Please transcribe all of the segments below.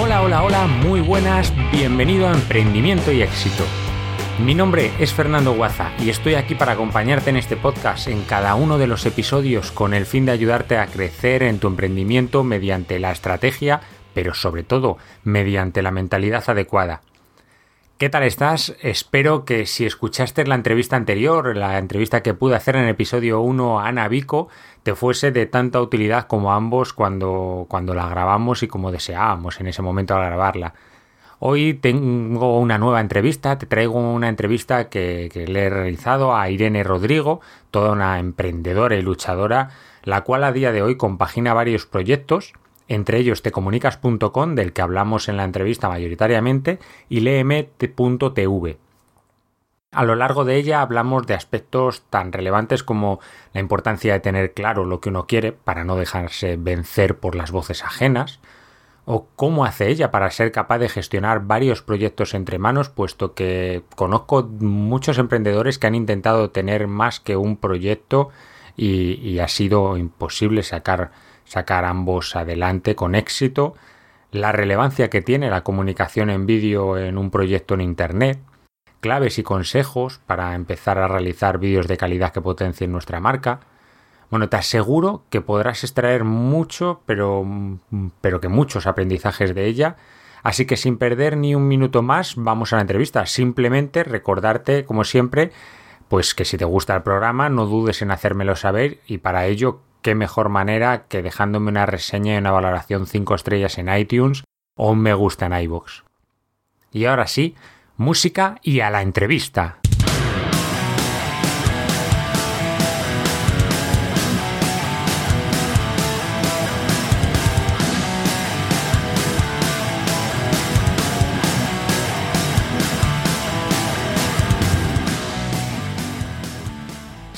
Hola, hola, hola, muy buenas, bienvenido a Emprendimiento y Éxito. Mi nombre es Fernando Guaza y estoy aquí para acompañarte en este podcast en cada uno de los episodios con el fin de ayudarte a crecer en tu emprendimiento mediante la estrategia, pero sobre todo mediante la mentalidad adecuada. ¿Qué tal estás? Espero que si escuchaste la entrevista anterior, la entrevista que pude hacer en el episodio 1 a Ana Vico, te fuese de tanta utilidad como ambos cuando, cuando la grabamos y como deseábamos en ese momento al grabarla. Hoy tengo una nueva entrevista, te traigo una entrevista que, que, le he realizado a Irene Rodrigo, toda una emprendedora y luchadora, la cual a día de hoy compagina varios proyectos entre ellos tecomunicas.com, del que hablamos en la entrevista mayoritariamente, y lemt.tv. A lo largo de ella hablamos de aspectos tan relevantes como la importancia de tener claro lo que uno quiere para no dejarse vencer por las voces ajenas, o cómo hace ella para ser capaz de gestionar varios proyectos entre manos, puesto que conozco muchos emprendedores que han intentado tener más que un proyecto y, y ha sido imposible sacar sacar ambos adelante con éxito, la relevancia que tiene la comunicación en vídeo en un proyecto en Internet, claves y consejos para empezar a realizar vídeos de calidad que potencien nuestra marca. Bueno, te aseguro que podrás extraer mucho, pero, pero que muchos aprendizajes de ella. Así que sin perder ni un minuto más, vamos a la entrevista. Simplemente recordarte, como siempre, pues que si te gusta el programa, no dudes en hacérmelo saber y para ello qué mejor manera que dejándome una reseña y una valoración 5 estrellas en iTunes o un me gusta en iBox. Y ahora sí, música y a la entrevista.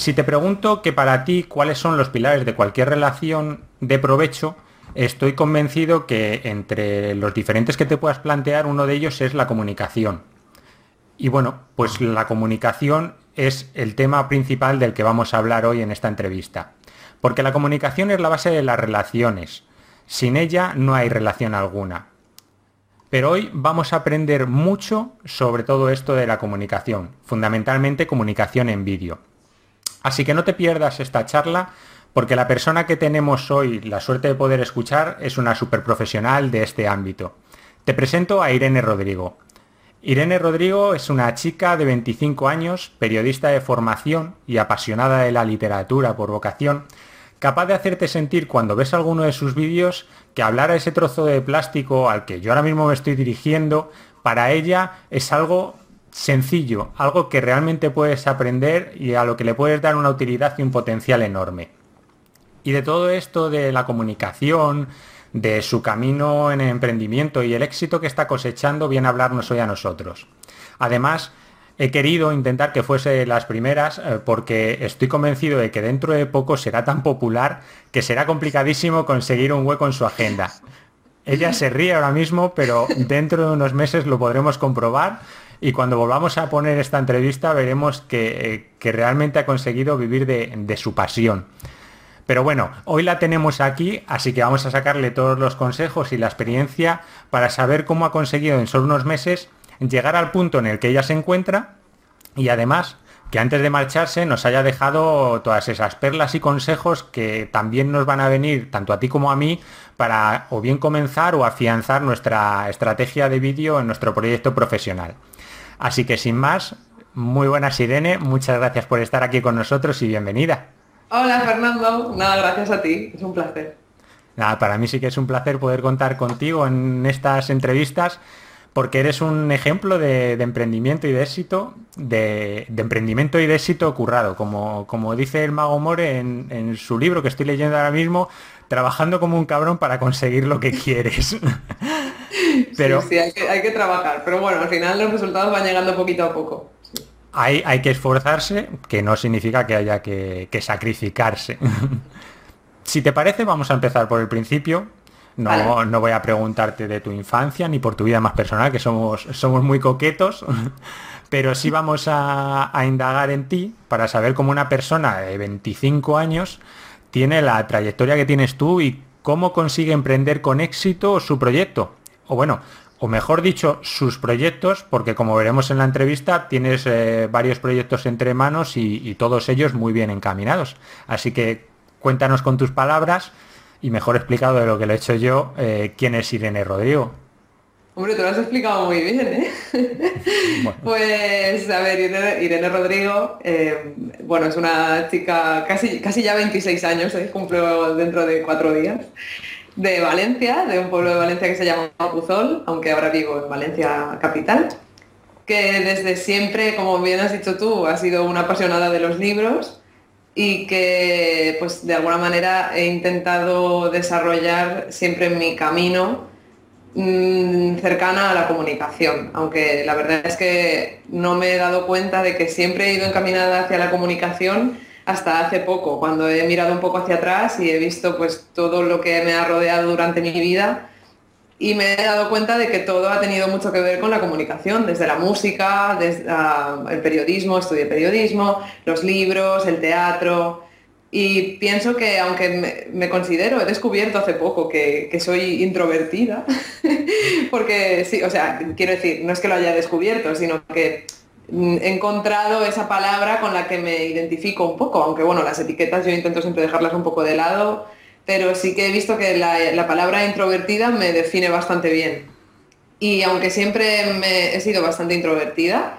Si te pregunto que para ti cuáles son los pilares de cualquier relación de provecho, estoy convencido que entre los diferentes que te puedas plantear, uno de ellos es la comunicación. Y bueno, pues la comunicación es el tema principal del que vamos a hablar hoy en esta entrevista. Porque la comunicación es la base de las relaciones. Sin ella no hay relación alguna. Pero hoy vamos a aprender mucho sobre todo esto de la comunicación, fundamentalmente comunicación en vídeo. Así que no te pierdas esta charla porque la persona que tenemos hoy la suerte de poder escuchar es una superprofesional de este ámbito. Te presento a Irene Rodrigo. Irene Rodrigo es una chica de 25 años, periodista de formación y apasionada de la literatura por vocación, capaz de hacerte sentir cuando ves alguno de sus vídeos que hablar a ese trozo de plástico al que yo ahora mismo me estoy dirigiendo, para ella es algo sencillo, algo que realmente puedes aprender y a lo que le puedes dar una utilidad y un potencial enorme. Y de todo esto de la comunicación, de su camino en el emprendimiento y el éxito que está cosechando, viene a hablarnos hoy a nosotros. Además, he querido intentar que fuese las primeras eh, porque estoy convencido de que dentro de poco será tan popular que será complicadísimo conseguir un hueco en su agenda. Ella se ríe ahora mismo, pero dentro de unos meses lo podremos comprobar y cuando volvamos a poner esta entrevista veremos que, eh, realmente ha conseguido vivir de, su pasión. Pero bueno, hoy la tenemos aquí, así que vamos a sacarle todos los consejos y la experiencia para saber cómo ha conseguido en solo unos meses llegar al punto en el que ella se encuentra y además que antes de marcharse nos haya dejado todas esas perlas y consejos que también nos van a venir, tanto a ti como a mí, para o bien comenzar o afianzar nuestra estrategia de vídeo en nuestro proyecto profesional. Así que sin más, muy buenas Irene, muchas gracias por estar aquí con nosotros y bienvenida. Hola Fernando, nada, gracias a ti, es un placer. Nada, para mí sí que es un placer poder contar contigo en estas entrevistas porque eres un ejemplo de, emprendimiento y de éxito, de, emprendimiento y de éxito currado, como, como dice el mago More en, su libro que estoy leyendo ahora mismo, trabajando como un cabrón para conseguir lo que quieres. pero, sí, hay, que, trabajar, pero bueno, al final los resultados van llegando poquito a poco. Hay, hay, que esforzarse, que no significa que haya que, que sacrificarse. si te parece, vamos a empezar por el principio no, no voy a preguntarte de tu infancia ni por tu vida más personal, que somos, somos muy coquetos, pero sí vamos a, indagar en ti para saber cómo una persona de 25 años tiene la trayectoria que tienes tú y cómo consigue emprender con éxito su proyecto. O bueno, o mejor dicho, sus proyectos, porque como veremos en la entrevista, tienes eh, varios proyectos entre manos y, y, todos ellos muy bien encaminados. Así que cuéntanos con tus palabras y mejor explicado de lo que lo he hecho yo, eh, quién es Irene Rodrigo. Hombre, te lo has explicado muy bien, ¿eh? Pues, a ver, Irene, Rodrigo, eh, bueno, es una chica casi, casi ya 26 años, ¿eh? cumplo dentro de cuatro días, de Valencia, de un pueblo de Valencia que se llama Puzol, aunque ahora vivo en Valencia capital, que desde siempre, como bien has dicho tú, ha sido una apasionada de los libros y que pues de alguna manera he intentado desarrollar siempre en mi camino mm, cercana a la comunicación, aunque la verdad es que no me he dado cuenta de que siempre he ido encaminada hacia la comunicación hasta hace poco, cuando he mirado un poco hacia atrás y he visto pues todo lo que me ha rodeado durante mi vida y me he dado cuenta de que todo ha tenido mucho que ver con la comunicación, desde la música, desde ah, el periodismo, estudié periodismo, los libros, el teatro. Y pienso que aunque me, considero, he descubierto hace poco que, soy introvertida, porque sí, o sea, quiero decir, no es que lo haya descubierto, sino que encontrado esa palabra con la que me identifico un poco, aunque bueno, las etiquetas yo intento siempre dejarlas un poco de lado pero sí que he visto que la, palabra introvertida me define bastante bien. Y aunque siempre he sido bastante introvertida,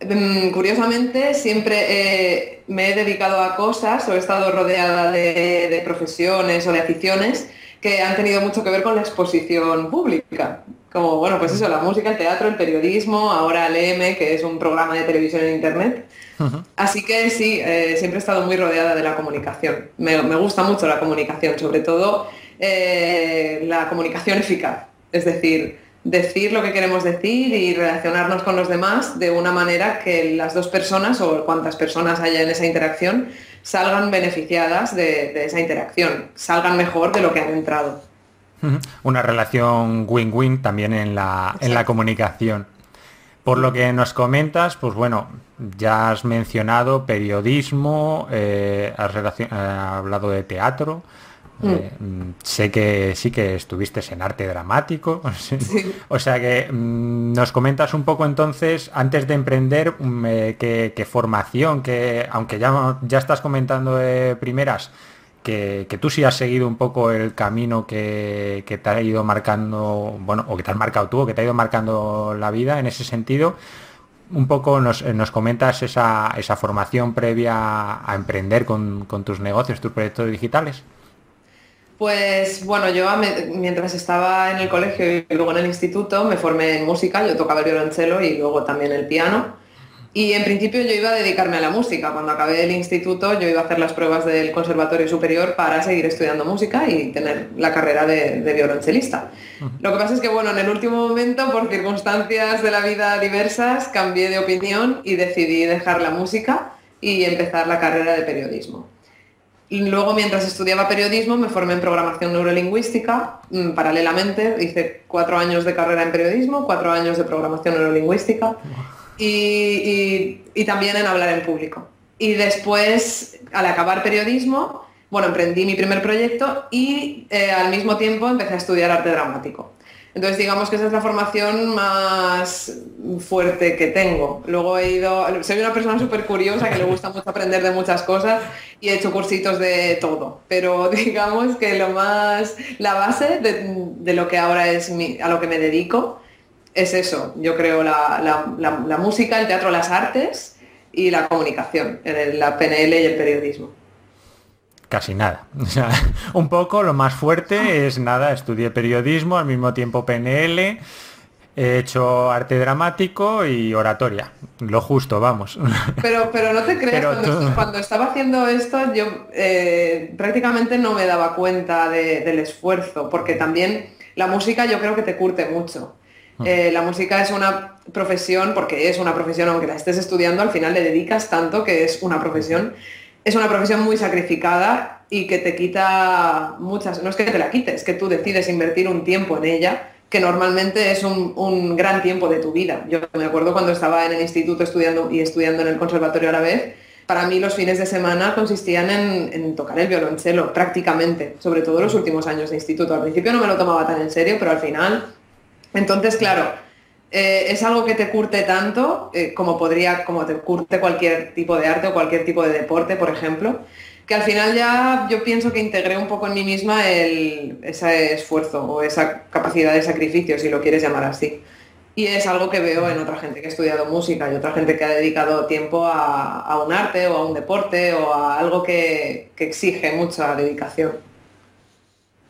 mm, curiosamente siempre me he dedicado a cosas o he estado rodeada de, profesiones o de aficiones que han tenido mucho que ver con la exposición pública. Como, bueno, pues eso, la música, el teatro, el periodismo, ahora el EM, que es un programa de televisión en Internet. Así que sí, eh, siempre he estado muy rodeada de la comunicación. Me, gusta mucho la comunicación, sobre todo eh, la comunicación eficaz. Es decir, decir lo que queremos decir y relacionarnos con los demás de una manera que las dos personas o cuantas personas haya en esa interacción salgan beneficiadas de, esa interacción, salgan mejor de lo que han entrado. Una relación win-win también en la, en la comunicación. Por lo que nos comentas, pues bueno, ya has mencionado periodismo, eh, has eh, hablado de teatro. Mm. Eh, sé que sí que estuviste en arte dramático. o sea que mm, nos comentas un poco entonces, antes de emprender, mm, qué, formación, que aunque ya, ya estás comentando de primeras, que, tú sí has seguido un poco el camino que, que, te ha ido marcando, bueno, o que te has marcado tú, o que te ha ido marcando la vida en ese sentido un poco nos, eh, comentas esa, formación previa a emprender con, tus negocios, tus proyectos digitales. Pues bueno, yo mientras estaba en el colegio y luego en el instituto me formé en música, yo tocaba el violonchelo y luego también el piano. Y en principio yo iba a dedicarme a la música. Cuando acabé el instituto yo iba a hacer las pruebas del Conservatorio Superior para seguir estudiando música y tener la carrera de, violonchelista. Lo que pasa es que bueno, en el último momento, por circunstancias de la vida diversas, cambié de opinión y decidí dejar la música y empezar la carrera de periodismo. Y luego, mientras estudiaba periodismo, me formé en programación neurolingüística. Mm, paralelamente, hice cuatro años de carrera en periodismo, cuatro años de programación neurolingüística y, también en hablar en público. Y después, al acabar periodismo, bueno, emprendí mi primer proyecto y eh, al mismo tiempo empecé a estudiar arte dramático. Entonces digamos que esa es la formación más fuerte que tengo. Luego he ido, soy una persona súper curiosa que le gusta mucho aprender de muchas cosas y he hecho cursitos de todo. Pero digamos que lo más, la base de, lo que ahora es a lo que me dedico es eso. Yo creo la, la música, el teatro, las artes y la comunicación, la PNL y el periodismo. Casi nada. un poco lo más fuerte es nada, estudié periodismo, al mismo tiempo PNL, he hecho arte dramático y oratoria. Lo justo, vamos. Pero, pero no te creas, cuando, estaba haciendo esto yo eh, prácticamente no me daba cuenta del esfuerzo, porque también la música yo creo que te curte mucho. Mm. Eh, la música es una profesión, porque es una profesión, aunque la estés estudiando, al final le dedicas tanto que es una profesión es una profesión muy sacrificada y que te quita muchas, no es que te la quites, es que tú decides invertir un tiempo en ella que normalmente es un, gran tiempo de tu vida. Yo me acuerdo cuando estaba en el instituto estudiando y estudiando en el conservatorio a la vez, para mí los fines de semana consistían en, tocar el violonchelo, prácticamente, sobre todo los últimos años de instituto. Al principio no me lo tomaba tan en serio, pero al final... Entonces, claro, eh, es algo que te curte tanto eh, como podría, como te curte cualquier tipo de arte o cualquier tipo de deporte, por ejemplo, que al final ya yo pienso que integré un poco en mí misma ese esfuerzo o esa capacidad de sacrificio, si lo quieres llamar así. Y es algo que veo en otra gente que ha estudiado música y otra gente que ha dedicado tiempo a, un arte o a un deporte o a algo que, que exige mucha dedicación.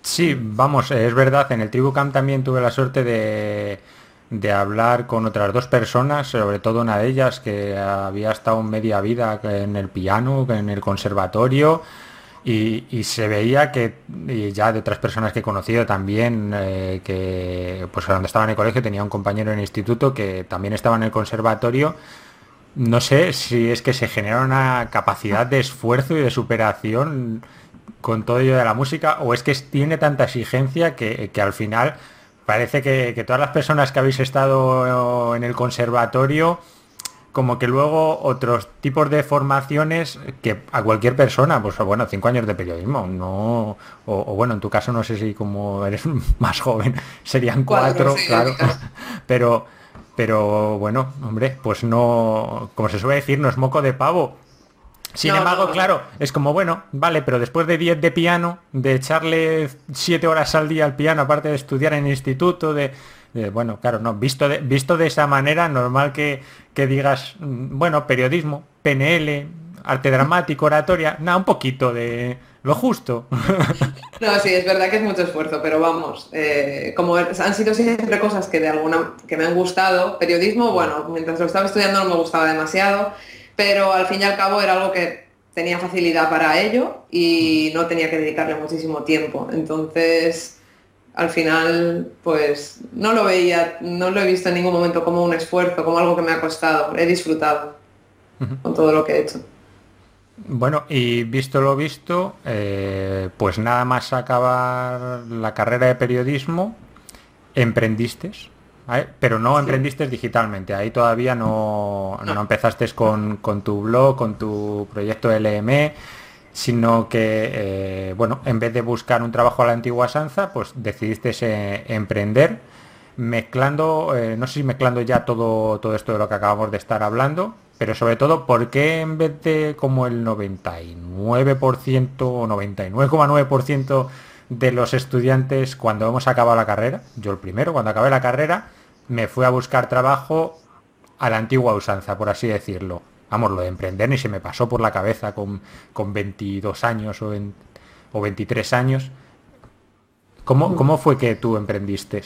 Sí, vamos, es verdad, en el Tribu Camp también tuve la suerte de de hablar con otras dos personas, sobre todo una de ellas que había estado media vida en el piano, en el conservatorio, y, se veía que, y ya de otras personas que he conocido también, eh, que pues cuando estaba en el colegio tenía un compañero en el instituto que también estaba en el conservatorio, no sé si es que se genera una capacidad de esfuerzo y de superación con todo ello de la música, o es que tiene tanta exigencia que, que al final parece que, todas las personas que habéis estado en el conservatorio, como que luego otros tipos de formaciones que a cualquier persona, pues bueno, cinco años de periodismo, no, o, bueno, en tu caso no sé si como eres más joven, serían cuatro, claro, pero, pero bueno, hombre, pues no, como se suele decir, no es moco de pavo, sin embargo, claro, es como, bueno, vale, pero después de 10 de piano, de echarle 7 horas al día al piano, aparte de estudiar en el instituto, de, bueno, claro, no, visto de, visto de esa manera, normal que, que digas, mm, bueno, periodismo, PNL, arte dramático, oratoria, nada, un poquito de lo justo. No, sí, es verdad que es mucho esfuerzo, pero vamos, eh, como han sido siempre cosas que de alguna que me han gustado, periodismo, bueno, mientras lo estaba estudiando no me gustaba demasiado pero al fin y al cabo era algo que tenía facilidad para ello y no tenía que dedicarle muchísimo tiempo. Entonces, al final, pues no lo veía, no lo he visto en ningún momento como un esfuerzo, como algo que me ha costado. He disfrutado con todo lo que he hecho. Bueno, y visto lo visto, eh, pues nada más acabar la carrera de periodismo, emprendiste pero no emprendiste digitalmente, ahí todavía no, no. empezaste con, tu blog, con tu proyecto LM, sino que, eh, bueno, en vez de buscar un trabajo a la antigua Sanza, pues decidiste eh, emprender, mezclando, eh, no sé si mezclando ya todo, todo esto de lo que acabamos de estar hablando, pero sobre todo, ¿por qué en vez de como el 99% o 99,9% de los estudiantes cuando hemos acabado la carrera, yo el primero, cuando acabé la carrera, me fui a buscar trabajo a la antigua usanza, por así decirlo. Vamos, lo de emprender ni se me pasó por la cabeza con, con 22 años o, o 23 años. ¿Cómo, ¿Cómo, fue que tú emprendiste?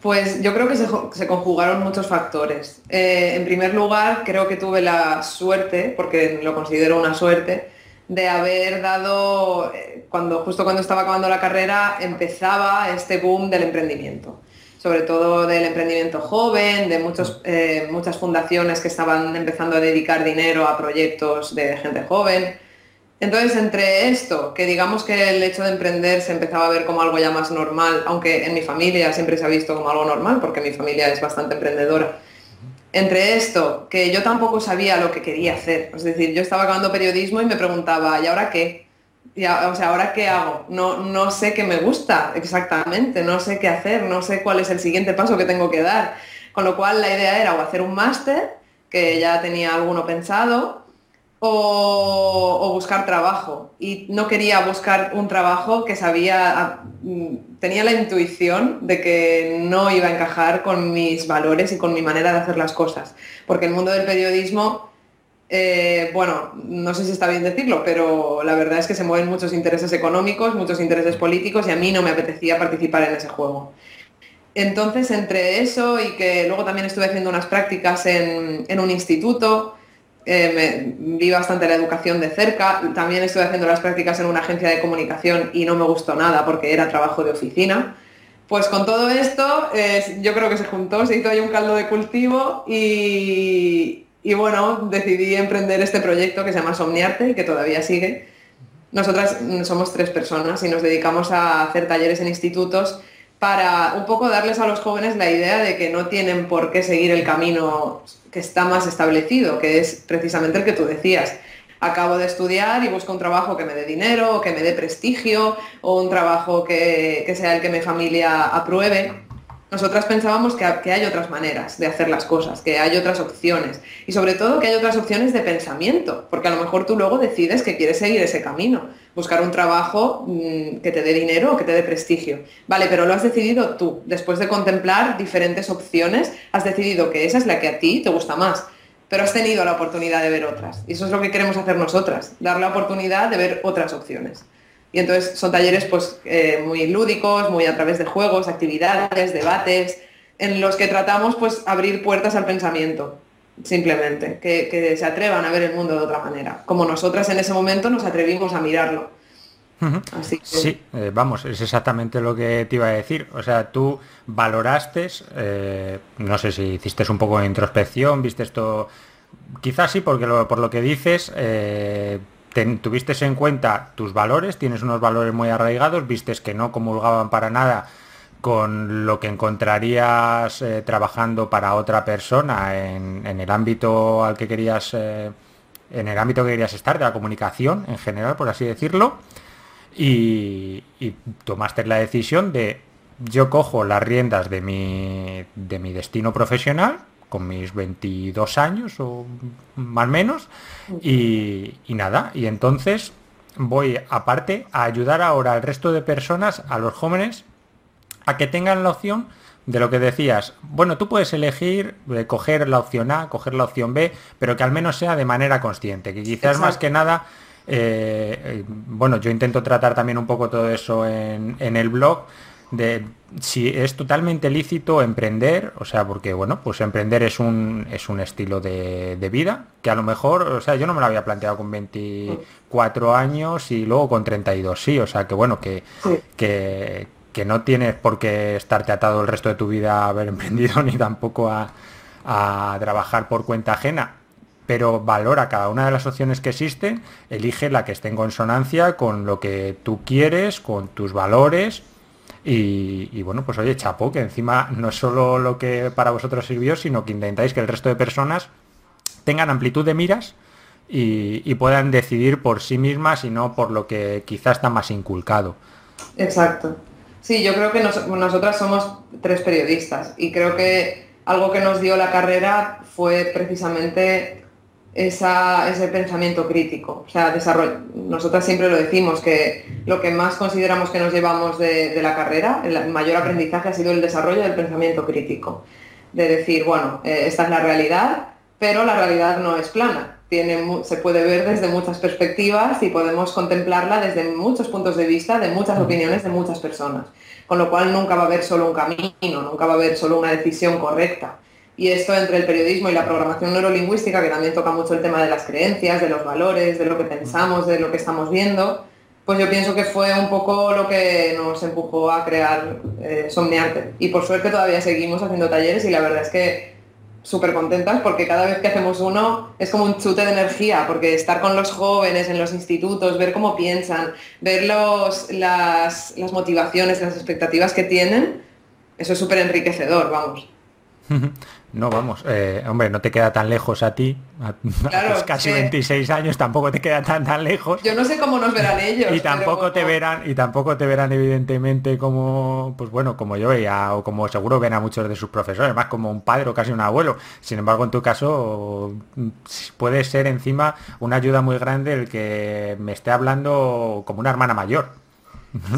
Pues yo creo que se, conjugaron muchos factores. Eh, en primer lugar, creo que tuve la suerte, porque lo considero una suerte, de haber dado, eh, cuando justo cuando estaba acabando la carrera, empezaba este boom del emprendimiento sobre todo del emprendimiento joven, de muchos, eh, muchas fundaciones que estaban empezando a dedicar dinero a proyectos de gente joven. Entonces, entre esto, que digamos que el hecho de emprender se empezaba a ver como algo ya más normal, aunque en mi familia siempre se ha visto como algo normal, porque mi familia es bastante emprendedora, entre esto, que yo tampoco sabía lo que quería hacer, es decir, yo estaba acabando periodismo y me preguntaba, ¿y ahora qué? O sea, ¿ahora qué hago? No, no sé qué me gusta exactamente, no sé qué hacer, no sé cuál es el siguiente paso que tengo que dar. Con lo cual la idea era o hacer un máster, que ya tenía alguno pensado, o, buscar trabajo. Y no quería buscar un trabajo que sabía, mm, tenía la intuición de que no iba a encajar con mis valores y con mi manera de hacer las cosas. Porque el mundo del periodismo eh, bueno, no sé si está bien decirlo, pero la verdad es que se mueven muchos intereses económicos, muchos intereses políticos y a mí no me apetecía participar en ese juego. Entonces, entre eso y que luego también estuve haciendo unas prácticas en, un instituto, eh, vi bastante la educación de cerca, también estuve haciendo las prácticas en una agencia de comunicación y no me gustó nada porque era trabajo de oficina. Pues con todo esto, eh, yo creo que se juntó, se hizo ahí un caldo de cultivo y, y bueno, decidí emprender este proyecto que se llama Somniarte y que todavía sigue. Nosotras somos tres personas y nos dedicamos a hacer talleres en institutos para un poco darles a los jóvenes la idea de que no tienen por qué seguir el camino que está más establecido, que es precisamente el que tú decías. Acabo de estudiar y busco un trabajo que me dé dinero, o que me dé prestigio, o un trabajo que, que sea el que mi familia apruebe nosotras pensábamos que, hay otras maneras de hacer las cosas, que hay otras opciones y sobre todo que hay otras opciones de pensamiento, porque a lo mejor tú luego decides que quieres seguir ese camino, buscar un trabajo mm, que te dé dinero o que te dé prestigio. Vale, pero lo has decidido tú, después de contemplar diferentes opciones, has decidido que esa es la que a ti te gusta más, pero has tenido la oportunidad de ver otras. Y eso es lo que queremos hacer nosotras, dar la oportunidad de ver otras opciones. Y entonces son talleres pues, eh, muy lúdicos, muy a través de juegos, actividades, debates, en los que tratamos pues, abrir puertas al pensamiento, simplemente, que, se atrevan a ver el mundo de otra manera, como nosotras en ese momento nos atrevimos a mirarlo. Así Sí, eh, vamos, es exactamente lo que te iba a decir. O sea, tú valoraste, eh, no sé si hiciste un poco de introspección, viste esto, quizás sí, porque por lo que dices, tuviste en cuenta tus valores, tienes unos valores muy arraigados, vistes que no comulgaban para nada con lo que encontrarías eh, trabajando para otra persona en, el ámbito al que querías eh, en el ámbito que querías estar de la comunicación en general por así decirlo y, y, tomaste la decisión de yo cojo las riendas de mi de mi destino profesional con mis 22 años o más o menos. Y, nada, y entonces voy aparte a ayudar ahora al resto de personas, a los jóvenes, a que tengan la opción de lo que decías. Bueno, tú puedes elegir eh, coger la opción A, coger la opción B, pero que al menos sea de manera consciente, que quizás más que nada... Eh, eh, bueno, yo intento tratar también un poco todo eso en, en el blog, de si es totalmente lícito emprender, o sea, porque bueno, pues emprender es un, es un estilo de, vida que a lo mejor, o sea, yo no me lo había planteado con 24 años y luego con 32, sí, o sea, que bueno, que, que, que, no tienes por qué estarte atado el resto de tu vida a haber emprendido ni tampoco a, a trabajar por cuenta ajena, pero valora cada una de las opciones que existen, elige la que esté en consonancia con lo que tú quieres, con tus valores y, bueno, pues oye, chapo, que encima no es solo lo que para vosotros sirvió, sino que intentáis que el resto de personas tengan amplitud de miras y, puedan decidir por sí mismas y no por lo que quizás está más inculcado. Exacto. Sí, yo creo que nosotras somos tres periodistas y creo que algo que nos dio la carrera fue precisamente ese pensamiento crítico. O sea, nosotras siempre lo decimos, que lo que más consideramos que nos llevamos de, la carrera, el mayor aprendizaje ha sido el desarrollo del pensamiento crítico. De decir, bueno, eh, esta es la realidad, pero la realidad no es plana. Tiene, se puede ver desde muchas perspectivas y podemos contemplarla desde muchos puntos de vista, de muchas opiniones de muchas personas. Con lo cual nunca va a haber solo un camino, nunca va a haber solo una decisión correcta y esto entre el periodismo y la programación neurolingüística, que también toca mucho el tema de las creencias, de los valores, de lo que pensamos, de lo que estamos viendo, pues yo pienso que fue un poco lo que nos empujó a crear eh, Somniarte. Y por suerte todavía seguimos haciendo talleres y la verdad es que súper contentas porque cada vez que hacemos uno es como un chute de energía, porque estar con los jóvenes en los institutos, ver cómo piensan, ver los, las, las motivaciones, las expectativas que tienen, eso es súper enriquecedor, vamos. No, vamos, eh, hombre, no te queda tan lejos a ti, a, casi 26 años tampoco te queda tan tan lejos. Yo no sé cómo nos verán ellos. y tampoco te verán, y tampoco te verán evidentemente como, pues bueno, como yo veía, o como seguro ven a muchos de sus profesores, más como un padre o casi un abuelo. Sin embargo, en tu caso puede ser encima una ayuda muy grande el que me esté hablando como una hermana mayor.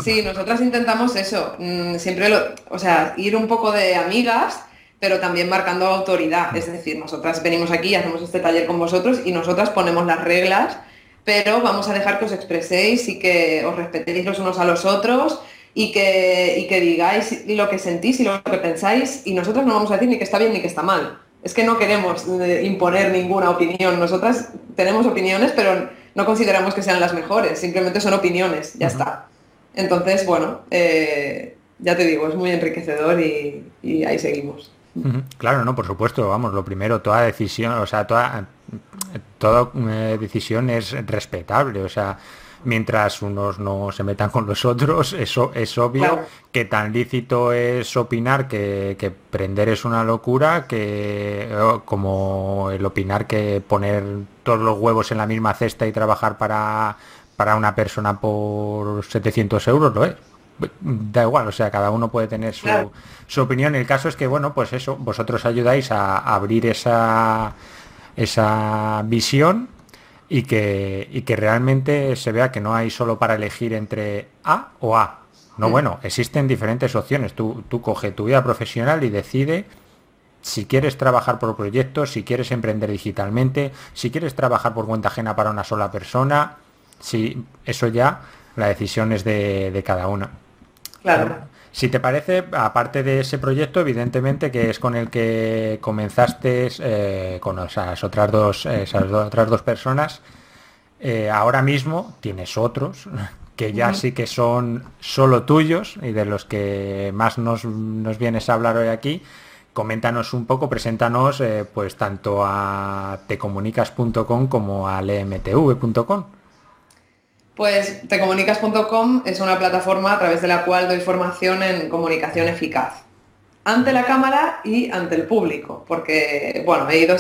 Sí, nosotras intentamos eso, mm, siempre lo, o sea, ir un poco de amigas pero también marcando autoridad. Es decir, nosotras venimos aquí, hacemos este taller con vosotros y nosotras ponemos las reglas, pero vamos a dejar que os expreséis y que os respetéis los unos a los otros y que, que digáis lo que sentís y lo que pensáis y nosotros no vamos a decir ni que está bien ni que está mal. Es que no queremos eh, imponer ninguna opinión. Nosotras tenemos opiniones, pero no consideramos que sean las mejores. Simplemente son opiniones, ya está. Entonces, bueno, eh, ya te digo, es muy enriquecedor y ahí seguimos. Claro, no, por supuesto, vamos, lo primero, toda decisión, o sea, toda, toda eh, decisión es respetable, o sea, mientras unos no se metan con los otros, eso es obvio que tan lícito es opinar que, que, prender es una locura, que como el opinar que poner todos los huevos en la misma cesta y trabajar para, para una persona por 700 euros lo es da igual, o sea, cada uno puede tener su, opinión. El caso es que, bueno, pues eso, vosotros ayudáis a, abrir esa, esa visión y que, y que realmente se vea que no hay solo para elegir entre A o A. No, bueno, existen diferentes opciones. Tú, tú coge tu vida profesional y decide si quieres trabajar por proyectos, si quieres emprender digitalmente, si quieres trabajar por cuenta ajena para una sola persona, si eso ya la decisión es de, de cada uno. Si te parece, aparte de ese proyecto, evidentemente que es con el que comenzaste eh, con esas otras dos, esas otras dos personas, eh, ahora mismo tienes otros que ya sí que son solo tuyos y de los que más nos, vienes a hablar hoy aquí. Coméntanos un poco, preséntanos eh, pues tanto a tecomunicas.com como a lmtv.com. Pues tecomunicas.com es una plataforma a través de la cual doy formación en comunicación eficaz. Ante la cámara y ante el público, porque bueno, he ido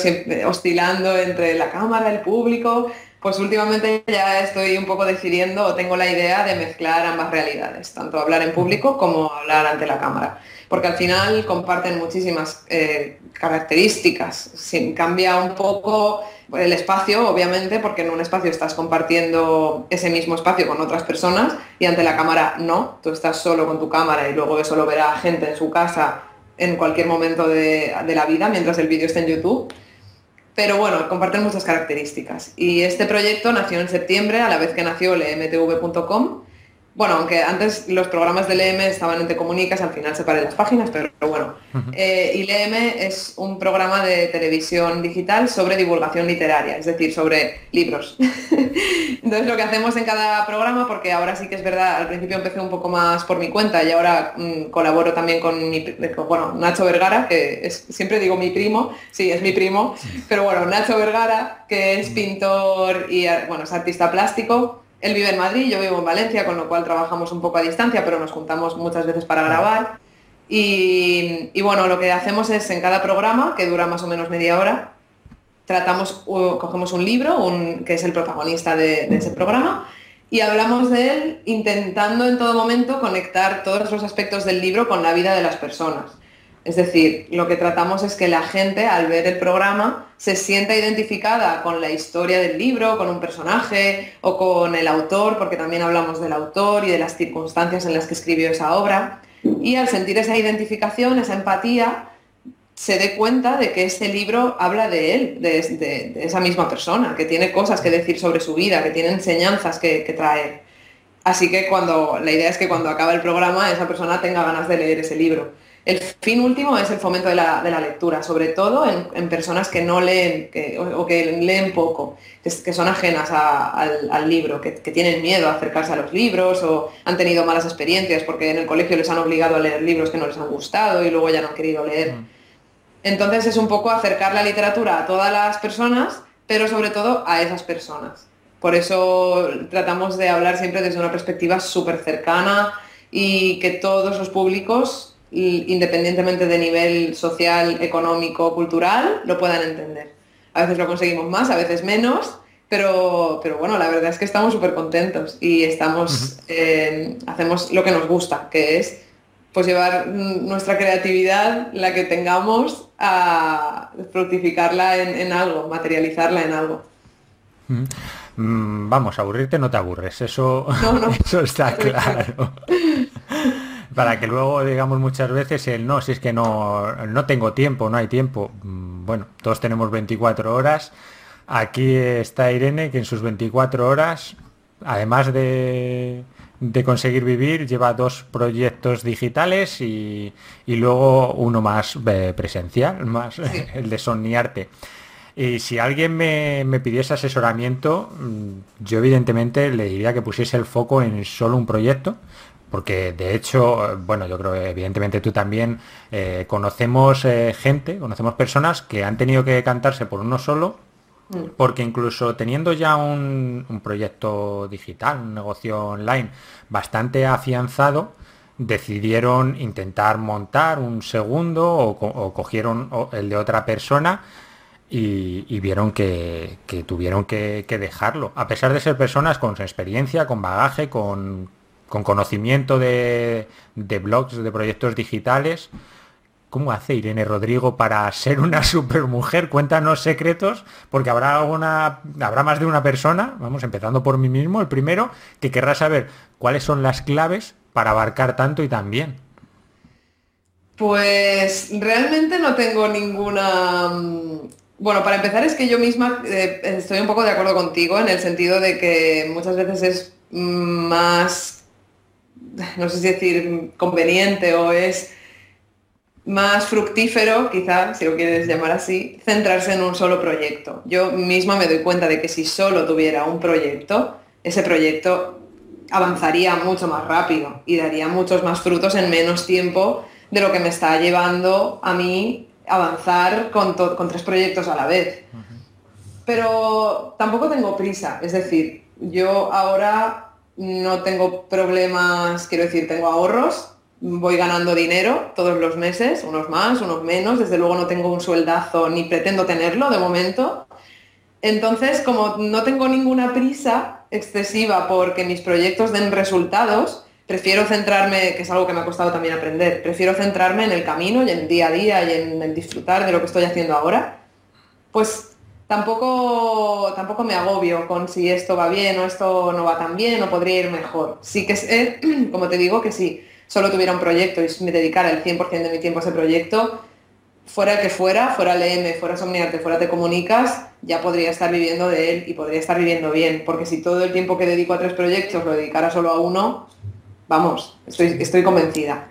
oscilando entre la cámara, el público, pues últimamente ya estoy un poco decidiendo o tengo la idea de mezclar ambas realidades, tanto hablar en público como hablar ante la cámara, porque al final comparten muchísimas eh, características, cambia un poco el espacio, obviamente, porque en un espacio estás compartiendo ese mismo espacio con otras personas y ante la cámara no, tú estás solo con tu cámara y luego eso lo verá gente en su casa en cualquier momento de, de la vida mientras el vídeo esté en YouTube. Pero bueno, comparten muchas características. Y este proyecto nació en septiembre, a la vez que nació lemtv.com bueno, aunque antes los programas de LM estaban en Te Comunicas, al final separé las páginas, pero, bueno. Eh, y LM es un programa de televisión digital sobre divulgación literaria, es decir, sobre libros. Entonces lo que hacemos en cada programa, porque ahora sí que es verdad, al principio empecé un poco más por mi cuenta y ahora mm, colaboro también con mi, bueno, Nacho Vergara, que es, siempre digo mi primo, sí, es mi primo, pero bueno, Nacho Vergara, que es pintor y bueno, es artista plástico él vive en Madrid, yo vivo en Valencia, con lo cual trabajamos un poco a distancia, pero nos juntamos muchas veces para grabar. Y, bueno, lo que hacemos es en cada programa, que dura más o menos media hora, tratamos, cogemos un libro, que es el protagonista de, ese programa, y hablamos de él intentando en todo momento conectar todos los aspectos del libro con la vida de las personas. Es decir, lo que tratamos es que la gente al ver el programa se sienta identificada con la historia del libro, con un personaje o con el autor, porque también hablamos del autor y de las circunstancias en las que escribió esa obra. Y al sentir esa identificación, esa empatía, se dé cuenta de que este libro habla de él, de, esa misma persona, que tiene cosas que decir sobre su vida, que tiene enseñanzas que, que traer. Así que cuando, la idea es que cuando acaba el programa esa persona tenga ganas de leer ese libro. El fin último es el fomento de la, lectura, sobre todo en, personas que no leen o, que leen poco, que, son ajenas al, libro, que, tienen miedo a acercarse a los libros o han tenido malas experiencias porque en el colegio les han obligado a leer libros que no les han gustado y luego ya no han querido leer. Mm. Entonces es un poco acercar la literatura a todas las personas, pero sobre todo a esas personas. Por eso tratamos de hablar siempre desde una perspectiva súper cercana y que todos los públicos independientemente de nivel social, económico, cultural, lo puedan entender. A veces lo conseguimos más, a veces menos, pero, pero bueno, la verdad es que estamos súper contentos y estamos, eh, hacemos lo que nos gusta, que es pues llevar nuestra creatividad, la que tengamos, a fructificarla en, algo, materializarla en algo. Mm, vamos, aburrirte no te aburres, eso, eso está claro. Para que luego digamos muchas veces el no, si es que no, no tengo tiempo, no hay tiempo. Mm, bueno, todos tenemos 24 horas. Aquí está Irene que en sus 24 horas, además de, de conseguir vivir, lleva dos proyectos digitales y, luego uno más eh, presencial, más el de Soniarte. Y si alguien me, me, pidiese asesoramiento, mm, yo evidentemente le diría que pusiese el foco en solo un proyecto, porque de hecho, bueno, yo creo que evidentemente tú también eh, conocemos eh, gente, conocemos personas que han tenido que cantarse por uno solo, mm. porque incluso teniendo ya un, proyecto digital, un negocio online bastante afianzado, decidieron intentar montar un segundo o, cogieron el de otra persona y, vieron que, tuvieron que, dejarlo. A pesar de ser personas con experiencia, con bagaje, con, conocimiento de, blogs, de proyectos digitales. ¿Cómo hace Irene Rodrigo para ser una supermujer? Cuéntanos secretos, porque habrá alguna, habrá más de una persona, vamos, empezando por mí mismo, el primero, que querrá saber cuáles son las claves para abarcar tanto y tan bien. Pues realmente no tengo ninguna mm, bueno, para empezar es que yo misma eh, estoy un poco de acuerdo contigo en el sentido de que muchas veces es más, no sé si decir conveniente o es más fructífero, quizás, si lo quieres llamar así, centrarse en un solo proyecto. Yo misma me doy cuenta de que si solo tuviera un proyecto, ese proyecto avanzaría mucho más rápido y daría muchos más frutos en menos tiempo de lo que me está llevando a mí avanzar con, con tres proyectos a la vez. Pero tampoco tengo prisa, es decir, yo ahora no tengo problemas, quiero decir, tengo ahorros, voy ganando dinero todos los meses, unos más, unos menos, desde luego no tengo un sueldazo ni pretendo tenerlo de momento. Entonces, como no tengo ninguna prisa excesiva porque mis proyectos den resultados, prefiero centrarme, que es algo que me ha costado también aprender, prefiero centrarme en el camino y en el día a día y en el disfrutar de lo que estoy haciendo ahora, pues tampoco, tampoco me agobio con si esto va bien o esto no va tan bien o podría ir mejor. Sí que sé, como te digo, que si solo tuviera un proyecto y me dedicara el 100% de mi tiempo a ese proyecto, fuera el que fuera, fuera LM, fuera Somniarte, fuera Te Comunicas, ya podría estar viviendo de él y podría estar viviendo bien, porque si todo el tiempo que dedico a tres proyectos lo dedicara solo a uno, Vamos, estoy, estoy convencida.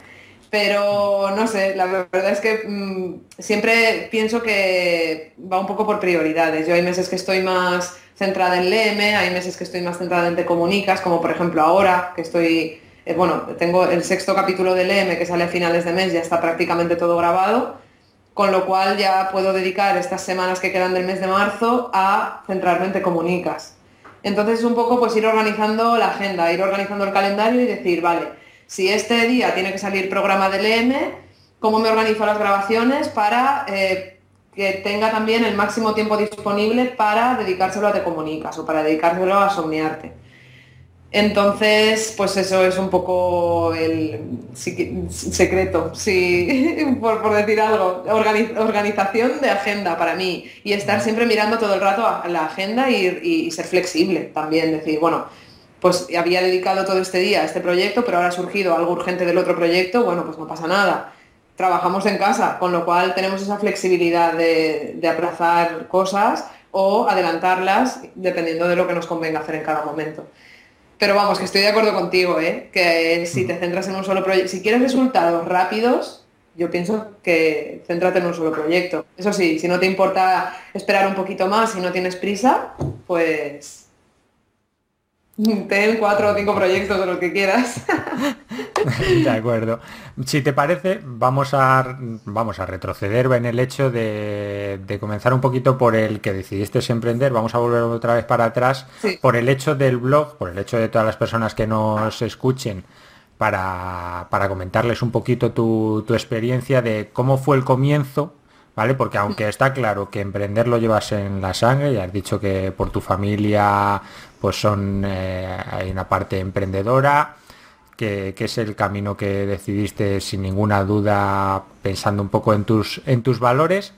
Pero no sé, la verdad es que mm, siempre pienso que va un poco por prioridades. Yo hay meses que estoy más centrada en LM, hay meses que estoy más centrada en Te Comunicas, como por ejemplo ahora, que estoy, eh, bueno, tengo el sexto capítulo de LM que sale a finales de mes, ya está prácticamente todo grabado, con lo cual ya puedo dedicar estas semanas que quedan del mes de marzo a centrarme en Te Comunicas. Entonces un poco pues ir organizando la agenda, ir organizando el calendario y decir, vale, si este día tiene que salir programa del EM, ¿cómo me organizo las grabaciones para eh, que tenga también el máximo tiempo disponible para dedicárselo a Te Comunicas o para dedicárselo a Somniarte? Entonces, pues eso es un poco el secreto, sí, por, decir algo, organización de agenda para mí y estar siempre mirando todo el rato a la agenda y, ser flexible también, decir, bueno, pues había dedicado todo este día a este proyecto, pero ahora ha surgido algo urgente del otro proyecto, bueno, pues no pasa nada. Trabajamos en casa, con lo cual tenemos esa flexibilidad de, de aplazar cosas o adelantarlas dependiendo de lo que nos convenga hacer en cada momento. Pero vamos, que estoy de acuerdo contigo, ¿eh? que si te centras en un solo proyecto, si quieres resultados rápidos, yo pienso que céntrate en un solo proyecto. Eso sí, si no te importa esperar un poquito más y no tienes prisa, pues Ten cuatro o cinco proyectos de lo que quieras. de acuerdo. Si te parece, vamos a, vamos a retroceder en el hecho de, comenzar un poquito por el que decidiste emprender. Vamos a volver otra vez para atrás por el hecho del blog, por el hecho de todas las personas que nos escuchen para, comentarles un poquito tu, tu, experiencia de cómo fue el comienzo, ¿vale? Porque aunque está claro que emprender lo llevas en la sangre, ya has dicho que por tu familia pues son, eh, hay una parte emprendedora, que, es el camino que decidiste sin ninguna duda pensando un poco en tus, en tus valores,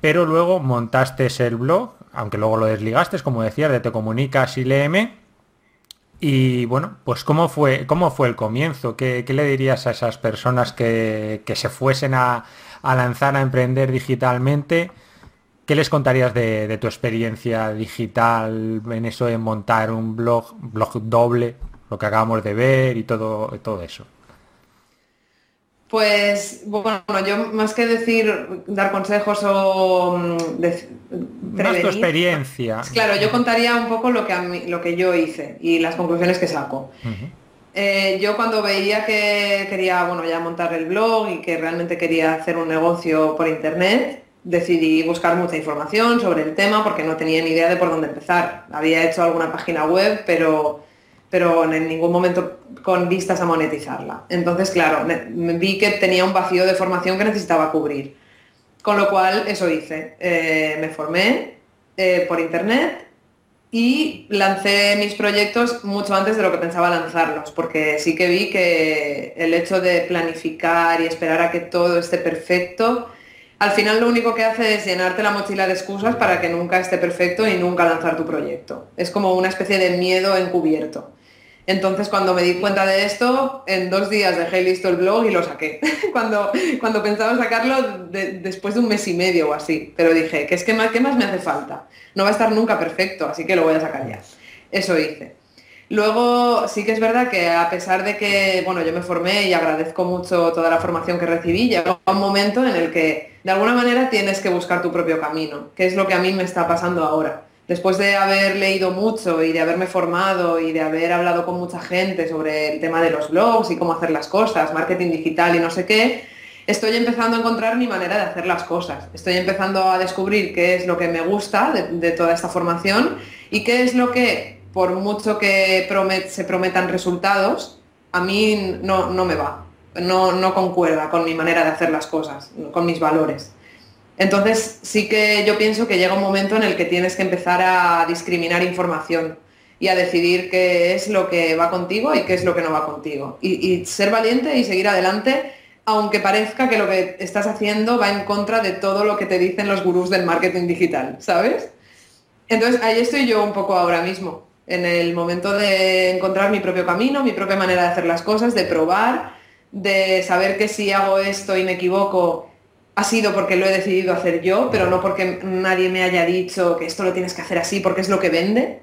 pero luego montaste el blog, aunque luego lo desligaste, como decías, de Te Comunicas y Léeme, y bueno, pues ¿cómo fue, cómo fue el comienzo? ¿Qué, le dirías a esas personas que, se fuesen a, lanzar a emprender digitalmente? ¿Qué les contarías de, tu experiencia digital en eso de montar un blog, blog doble, lo que acabamos de ver y todo, todo eso? Pues bueno, yo más que decir, dar consejos o mm, más tu experiencia. Claro, yo contaría un poco lo que, a mí, lo que yo hice y las conclusiones que saco. Eh, yo cuando veía que quería bueno, ya montar el blog y que realmente quería hacer un negocio por internet, decidí buscar mucha información sobre el tema porque no tenía ni idea de por dónde empezar. Había hecho alguna página web, pero pero en ningún momento con vistas a monetizarla. Entonces, claro, vi que tenía un vacío de formación que necesitaba cubrir. Con lo cual, eso hice. Eh, me formé eh, por internet y lancé mis proyectos mucho antes de lo que pensaba lanzarlos, porque sí que vi que el hecho de planificar y esperar a que todo esté perfecto, al final lo único que hace es llenarte la mochila de excusas para que nunca esté perfecto y nunca lanzar tu proyecto. Es como una especie de miedo encubierto. Entonces, cuando me di cuenta de esto, en dos días dejé listo el blog y lo saqué. cuando, cuando pensaba sacarlo después de un mes y medio o así. Pero dije, ¿qué, es que más, ¿qué más me hace falta? No va a estar nunca perfecto, así que lo voy a sacar ya. Eso hice. Luego, sí que es verdad que a pesar de que, bueno, yo me formé y agradezco mucho toda la formación que recibí, llegó un momento en el que, de alguna manera, tienes que buscar tu propio camino, que es lo que a mí me está pasando ahora después de haber leído mucho y de haberme formado y de haber hablado con mucha gente sobre el tema de los blogs y cómo hacer las cosas, marketing digital y no sé qué, estoy empezando a encontrar mi manera de hacer las cosas. Estoy empezando a descubrir qué es lo que me gusta de, toda esta formación y qué es lo que, por mucho que se prometan resultados, a mí no, me va, no, no concuerda con mi manera de hacer las cosas, con mis valores. Entonces sí que yo pienso que llega un momento en el que tienes que empezar a discriminar información y a decidir qué es lo que va contigo y qué es lo que no va contigo. Y, ser valiente y seguir adelante, aunque parezca que lo que estás haciendo va en contra de todo lo que te dicen los gurús del marketing digital, ¿sabes? Entonces ahí estoy yo un poco ahora mismo, en el momento de encontrar mi propio camino, mi propia manera de hacer las cosas, de probar, de saber que si hago esto y me equivoco, ha sido porque lo he decidido hacer yo, pero no porque nadie me haya dicho que esto lo tienes que hacer así porque es lo que vende.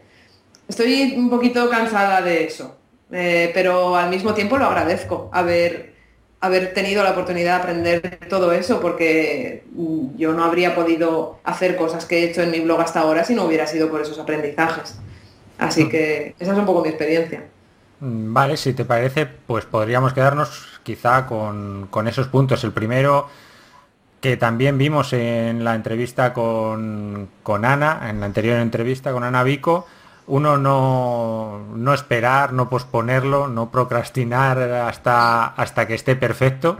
Estoy un poquito cansada de eso, eh, pero al mismo tiempo lo agradezco haber, haber tenido la oportunidad de aprender todo eso porque yo no habría podido hacer cosas que he hecho en mi blog hasta ahora si no hubiera sido por esos aprendizajes. Así que esa es un poco mi experiencia. Mm, vale, si te parece, pues podríamos quedarnos quizá con, con esos puntos. El primero, que también vimos en la entrevista con, Ana, en la anterior entrevista con Ana Vico, uno no, esperar, no posponerlo, no procrastinar hasta, hasta que esté perfecto,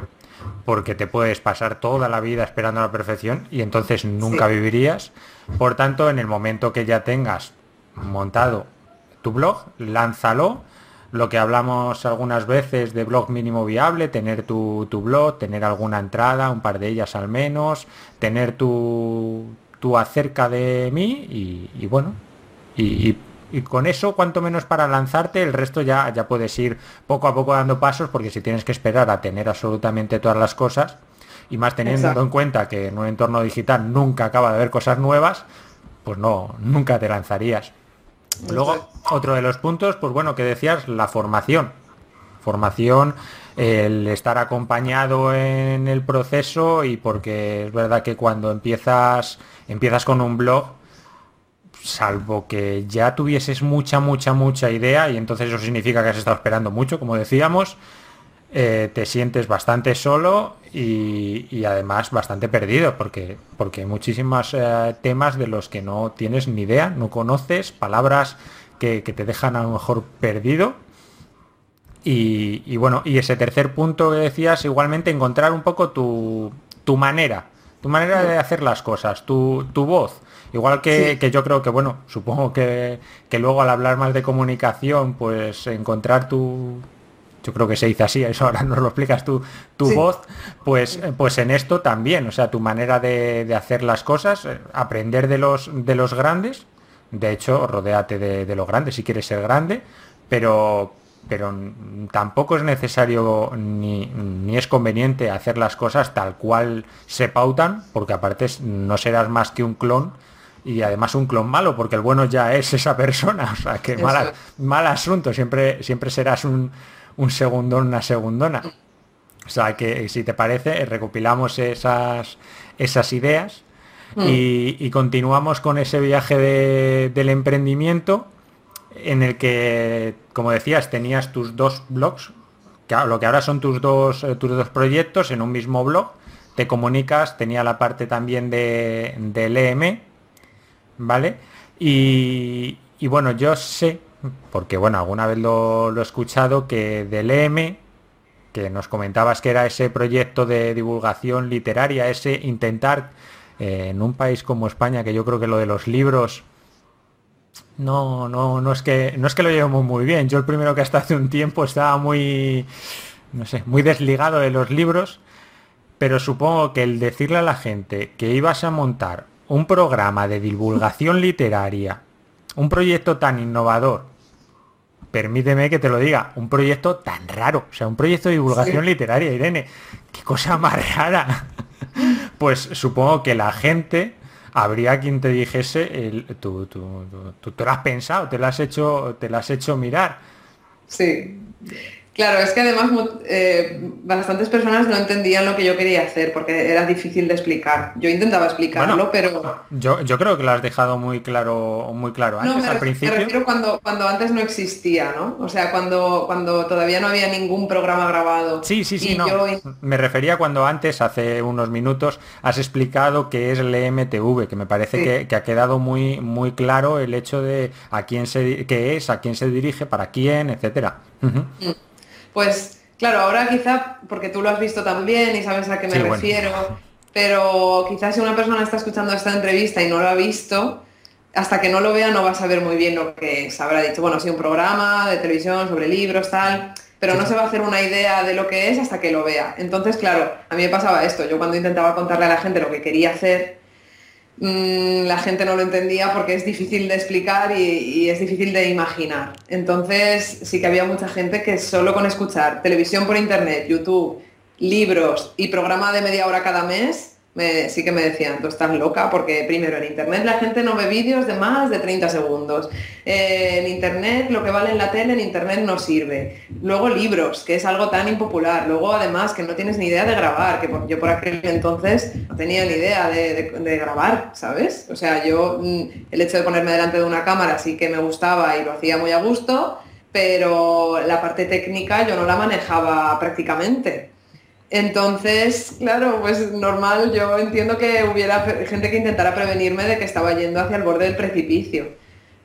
porque te puedes pasar toda la vida esperando la perfección y entonces nunca vivirías. Por tanto, en el momento que ya tengas montado tu blog, lánzalo lo que hablamos algunas veces de blog mínimo viable, tener tu, blog, tener alguna entrada, un par de ellas al menos, tener tu, tu acerca de mí y, bueno, y, con eso, cuanto menos para lanzarte, el resto ya, ya puedes ir poco a poco dando pasos, porque si tienes que esperar a tener absolutamente todas las cosas, y más teniendo en cuenta que en un entorno digital nunca acaba de haber cosas nuevas, pues no, nunca te lanzarías. Luego, otro de los puntos, pues bueno, que decías, la formación. Formación, el estar acompañado en el proceso y porque es verdad que cuando empiezas, empiezas con un blog, salvo que ya tuvieses mucha, mucha, mucha idea, y entonces eso significa que has estado esperando mucho, como decíamos, eh, te sientes bastante solo y, además bastante perdido, porque, porque hay muchísimos eh, temas de los que no tienes ni idea, no conoces, palabras que, te dejan a lo mejor perdido. Y, bueno, y ese tercer punto que decías, igualmente encontrar un poco tu, tu manera, tu manera de hacer las cosas, tu, tu voz. Igual que, que, yo creo que, bueno, supongo que, que, luego al hablar más de comunicación, pues encontrar tu, yo creo que se dice así, eso ahora nos lo explicas tú, tu voz, pues, pues en esto también, o sea, tu manera de, hacer las cosas, eh, aprender de los, de los grandes, de hecho, rodéate de, de los grandes si quieres ser grande, pero, pero tampoco es necesario ni, ni, es conveniente hacer las cosas tal cual se pautan, porque aparte no serás más que un clon y además un clon malo, porque el bueno ya es esa persona, o sea que mal, mal asunto, siempre, siempre serás un, un segundón, una segundona. O sea que si te parece, recopilamos esas, esas ideas mm. y, continuamos con ese viaje del emprendimiento en el que, como decías, tenías tus dos blogs, que, lo que ahora son tus dos, tus dos proyectos en un mismo blog, te comunicas, tenía la parte también de, del EM, ¿vale? Y, y bueno, yo sé porque bueno, alguna vez lo, he escuchado, que del EM, que nos comentabas que era ese proyecto de divulgación literaria, ese intentar eh, en un país como España, que yo creo que lo de los libros no, no, no es que no es que lo llevemos muy bien. Yo el primero que hasta hace un tiempo estaba muy, no sé, muy desligado de los libros, pero supongo que el decirle a la gente que ibas a montar un programa de divulgación literaria, un proyecto tan innovador, permíteme que te lo diga, un proyecto tan raro, o sea, un proyecto de divulgación literaria, Irene, qué cosa más rara. pues supongo que la gente habría quien te dijese, el, tú, tú, tú, te lo has pensado, te lo has hecho, te lo has hecho mirar. Sí. Claro, es que además eh, bastantes personas no entendían lo que yo quería hacer porque era difícil de explicar. Yo intentaba explicarlo, pero... Yo, yo, creo que lo has dejado muy claro, muy claro antes, al principio. Me refiero cuando, cuando antes no existía, ¿no? O sea, cuando, cuando todavía no había ningún programa grabado. Sí, sí, sí, no. Me refería cuando antes, hace unos minutos, has explicado qué es el EMTV, que me parece que, ha quedado muy, muy claro el hecho de a quién se qué es, a quién se dirige, para quién, etcétera. Pues claro, ahora quizá, porque tú lo has visto también y sabes a qué me refiero, pero quizás si una persona está escuchando esta entrevista y no lo ha visto, hasta que no lo vea no va a saber muy bien lo que se habrá dicho. Bueno, sí, un programa de televisión sobre libros, tal, pero no se va a hacer una idea de lo que es hasta que lo vea. Entonces, claro, a mí me pasaba esto. Yo cuando intentaba contarle a la gente lo que quería hacer, la gente no lo entendía porque es difícil de explicar y, es difícil de imaginar. Entonces sí que había mucha gente que solo con escuchar televisión por internet, YouTube, libros y programa de media hora cada mes, sí que me decían, tú estás loca, porque primero en Internet la gente no ve vídeos de más de 30 segundos. Eh, en Internet lo que vale en la tele en Internet no sirve. Luego libros, que es algo tan impopular. Luego además que no tienes ni idea de grabar, que yo por aquel entonces no tenía ni idea de, grabar, ¿sabes? O sea, yo mm, el hecho de ponerme delante de una cámara sí que me gustaba y lo hacía muy a gusto, pero la parte técnica yo no la manejaba prácticamente. Entonces, claro, pues normal, yo entiendo que hubiera gente que intentara prevenirme de que estaba yendo hacia el borde del precipicio.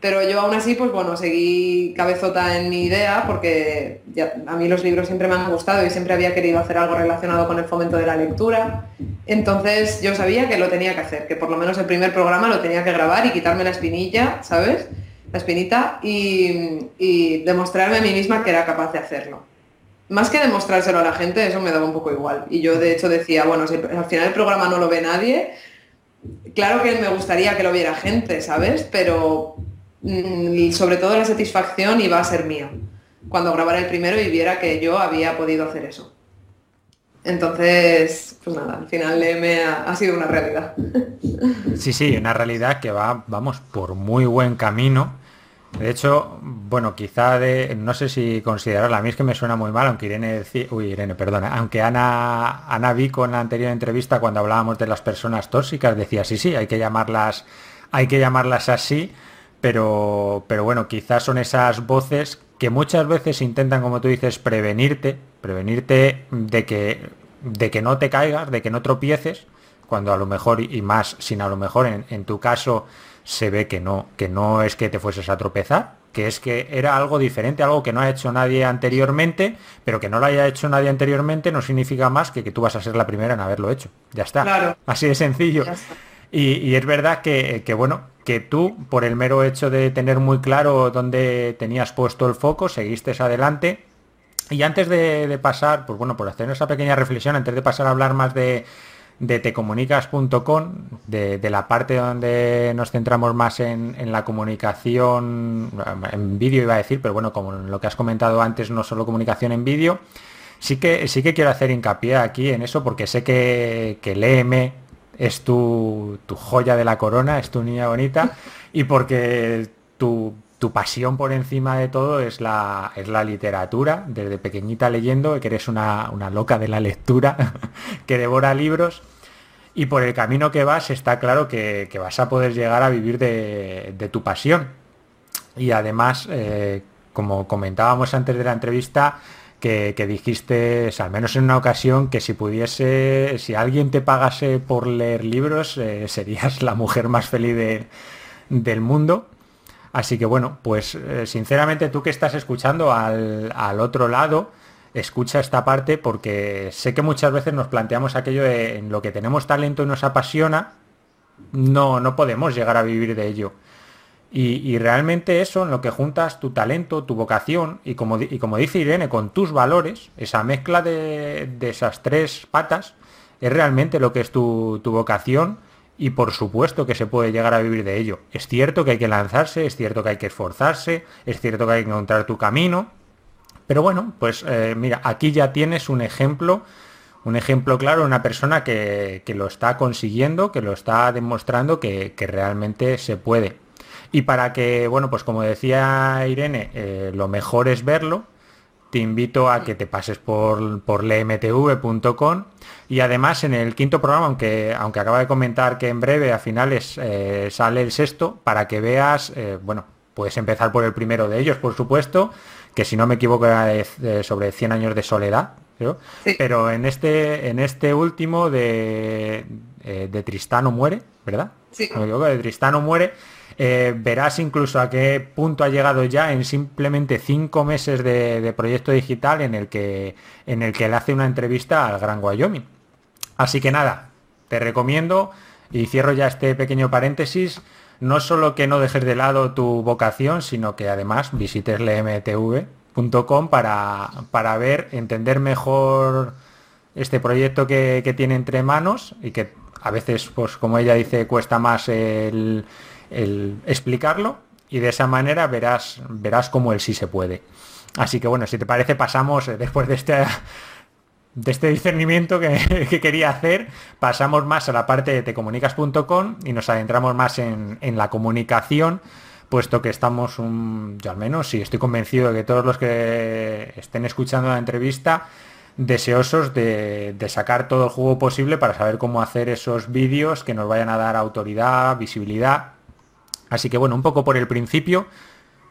Pero yo aún así, pues bueno, seguí cabezota en mi idea porque a mí los libros siempre me han gustado y siempre había querido hacer algo relacionado con el fomento de la lectura. Entonces yo sabía que lo tenía que hacer, que por lo menos el primer programa lo tenía que grabar y quitarme la espinilla, ¿sabes? La espinita y, y demostrarme a mí misma que era capaz de hacerlo más que demostrárselo a la gente, eso me daba un poco igual. Y yo de hecho decía, bueno, si al final el programa no lo ve nadie, claro que me gustaría que lo viera gente, ¿sabes? Pero mm, sobre todo la satisfacción iba a ser mía cuando grabara el primero y viera que yo había podido hacer eso. Entonces, pues nada, al final me ha, ha sido una realidad. Sí, sí, una realidad que va, vamos, por muy buen camino de hecho, bueno, quizá de, no sé si considerarla, a mí es que me suena muy mal, aunque Irene, uy, Irene, perdona, aunque Ana, Ana Vico en la anterior entrevista cuando hablábamos de las personas tóxicas decía, sí, sí, hay que llamarlas, hay que llamarlas así, pero, pero bueno, quizás son esas voces que muchas veces intentan, como tú dices, prevenirte, prevenirte de que, de que no te caigas, de que no tropieces, cuando a lo mejor, y más sin a lo mejor en, en tu caso, se ve que no, que no es que te fueses a tropezar, que es que era algo diferente, algo que no ha hecho nadie anteriormente, pero que no lo haya hecho nadie anteriormente no significa más que que tú vas a ser la primera en haberlo hecho. Ya está. Así de sencillo. Y, es verdad que, bueno, que tú, por el mero hecho de tener muy claro dónde tenías puesto el foco, seguiste adelante. Y antes de, pasar, pues bueno, por hacer esa pequeña reflexión, antes de pasar a hablar más de, de tecomunicas.com, de, la parte donde nos centramos más en, la comunicación, en vídeo iba a decir, pero bueno, como lo que has comentado antes, no solo comunicación en vídeo, sí que, sí que quiero hacer hincapié aquí en eso, porque sé que, que el EM es tu, joya de la corona, es tu niña bonita, y porque tu, pasión por encima de todo es la, es la literatura, desde pequeñita leyendo, que eres una, loca de la lectura, que devora libros, y por el camino que vas está claro que, vas a poder llegar a vivir de, tu pasión. Y además, eh, como comentábamos antes de la entrevista, que, dijiste, al menos en una ocasión, que si pudiese, si alguien te pagase por leer libros, eh, serías la mujer más feliz del mundo. Así que bueno, pues eh, sinceramente tú que estás escuchando al, otro lado, escucha esta parte porque sé que muchas veces nos planteamos aquello de en lo que tenemos talento y nos apasiona, no, no podemos llegar a vivir de ello. Y, realmente eso, en lo que juntas tu talento, tu vocación y como, como dice Irene, con tus valores, esa mezcla de, esas tres patas, es realmente lo que es tu, vocación y por supuesto que se puede llegar a vivir de ello. Es cierto que hay que lanzarse, es cierto que hay que esforzarse, es cierto que hay que encontrar tu camino, pero bueno, pues eh, mira, aquí ya tienes un ejemplo, un ejemplo claro, una persona que, lo está consiguiendo, que lo está demostrando que realmente se puede. Y para que, bueno, pues como decía Irene, eh, lo mejor es verlo, te invito a que te pases por, por lemtv.com y además en el quinto programa, aunque, aunque acaba de comentar que en breve a finales eh, sale el sexto, para que veas, eh, bueno, puedes empezar por el primero de ellos, por supuesto, que si no me equivoco es sobre 100 años de soledad, pero en este, en este último de, de Tristano muere, ¿verdad? Sí. No me equivoco, de Tristano muere eh, verás incluso a qué punto ha llegado ya en simplemente cinco meses de, proyecto digital en el, que, en el que le hace una entrevista al Gran Wyoming. Así que nada, te recomiendo y cierro ya este pequeño paréntesis. No solo que no dejes de lado tu vocación, sino que además visites lmtv.com para, para ver, entender mejor este proyecto que, que, tiene entre manos y que a veces, pues como ella dice, cuesta más el, el explicarlo y de esa manera verás, verás cómo el sí se puede. Así que bueno, si te parece pasamos, eh, después de este, de este discernimiento que, quería hacer, pasamos más a la parte de tecomunicas.com y nos adentramos más en, la comunicación, puesto que estamos, un, yo al menos, sí estoy convencido de que todos los que estén escuchando la entrevista, deseosos de, de, sacar todo el juego posible para saber cómo hacer esos vídeos que nos vayan a dar autoridad, visibilidad Así que bueno, un poco por el principio,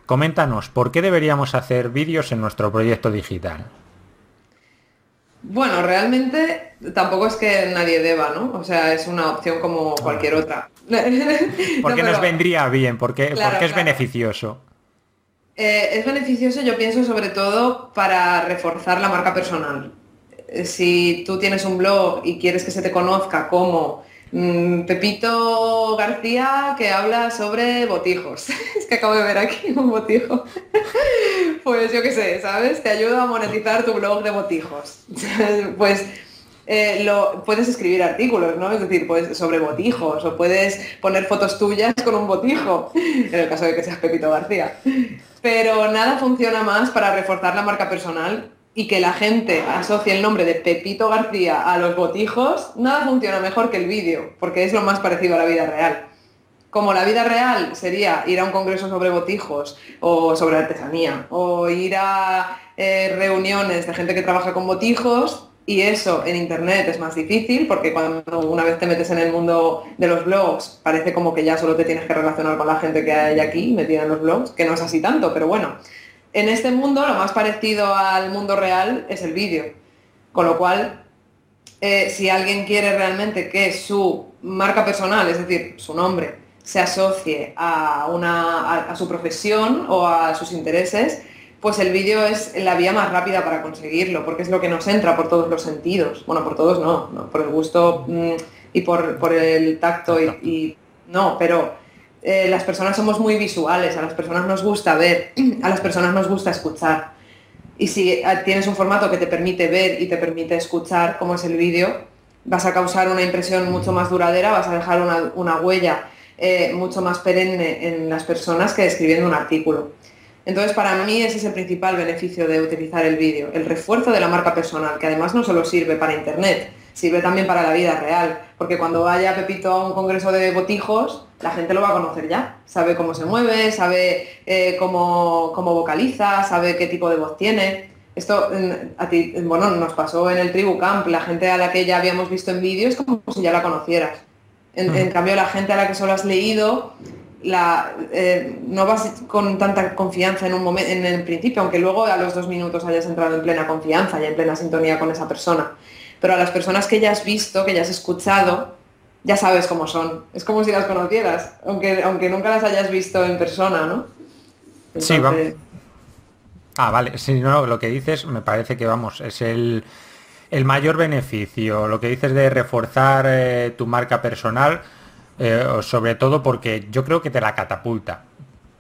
coméntanos, ¿por qué deberíamos hacer vídeos en nuestro proyecto digital? Bueno, realmente tampoco es que nadie deba, ¿no? O sea, es una opción como cualquier otra. ¿Por qué nos vendría bien? ¿Por qué, es beneficioso? Eh, es beneficioso, yo pienso, sobre todo para reforzar la marca personal. Si tú tienes un blog y quieres que se te conozca como Pepito García que habla sobre botijos. es que acabo de ver aquí un botijo. pues yo qué sé, ¿sabes? Te ayuda a monetizar tu blog de botijos. pues eh, lo, puedes escribir artículos, ¿no? Es decir, pues sobre botijos o puedes poner fotos tuyas con un botijo, en el caso de que seas Pepito García. Pero nada funciona más para reforzar la marca personal y que la gente asocie el nombre de Pepito García a los botijos, nada funciona mejor que el vídeo, porque es lo más parecido a la vida real. Como la vida real sería ir a un congreso sobre botijos o sobre artesanía, o ir a eh, reuniones de gente que trabaja con botijos, y eso en internet es más difícil, porque cuando una vez te metes en el mundo de los blogs, parece como que ya solo te tienes que relacionar con la gente que hay aquí metida en los blogs, que no es así tanto, pero bueno en este mundo lo más parecido al mundo real es el vídeo. Con lo cual, eh, si alguien quiere realmente que su marca personal, es decir, su nombre, se asocie a, una, a, su profesión o a sus intereses, pues el vídeo es la vía más rápida para conseguirlo, porque es lo que nos entra por todos los sentidos. Bueno, por todos no, por el gusto mm, y por, el tacto y, no, pero eh, las personas somos muy visuales, a las personas nos gusta ver, a las personas nos gusta escuchar. Y si eh, tienes un formato que te permite ver y te permite escuchar, como es el vídeo, vas a causar una impresión mucho más duradera, vas a dejar una huella eh, mucho más perenne en las personas que escribiendo un artículo. Entonces, para mí ese es el principal beneficio de utilizar el vídeo, el refuerzo de la marca personal, que además no solo sirve para Internet, sirve también para la vida real, porque cuando vaya Pepito a un congreso de botijos, la gente lo va a conocer ya, sabe cómo se mueve, sabe eh, cómo, cómo, vocaliza, sabe qué tipo de voz tiene. Esto a ti, bueno, nos pasó en el Tribu Camp, la gente a la que ya habíamos visto en vídeos como si ya la conocieras. En, cambio, la gente a la que solo has leído, la, eh, no vas con tanta confianza en un momento, en el principio, aunque luego a los dos minutos hayas entrado en plena confianza y en plena sintonía con esa persona. Pero a las personas que ya has visto, que ya has escuchado, ya sabes cómo son. Es como si las conocieras, aunque, aunque nunca las hayas visto en persona, ¿no? Sí, vamos. Ah, vale. Sí, no, lo que dices me parece que vamos, es el el mayor beneficio, lo que dices de reforzar eh, tu marca personal, eh, sobre todo porque yo creo que te la catapulta.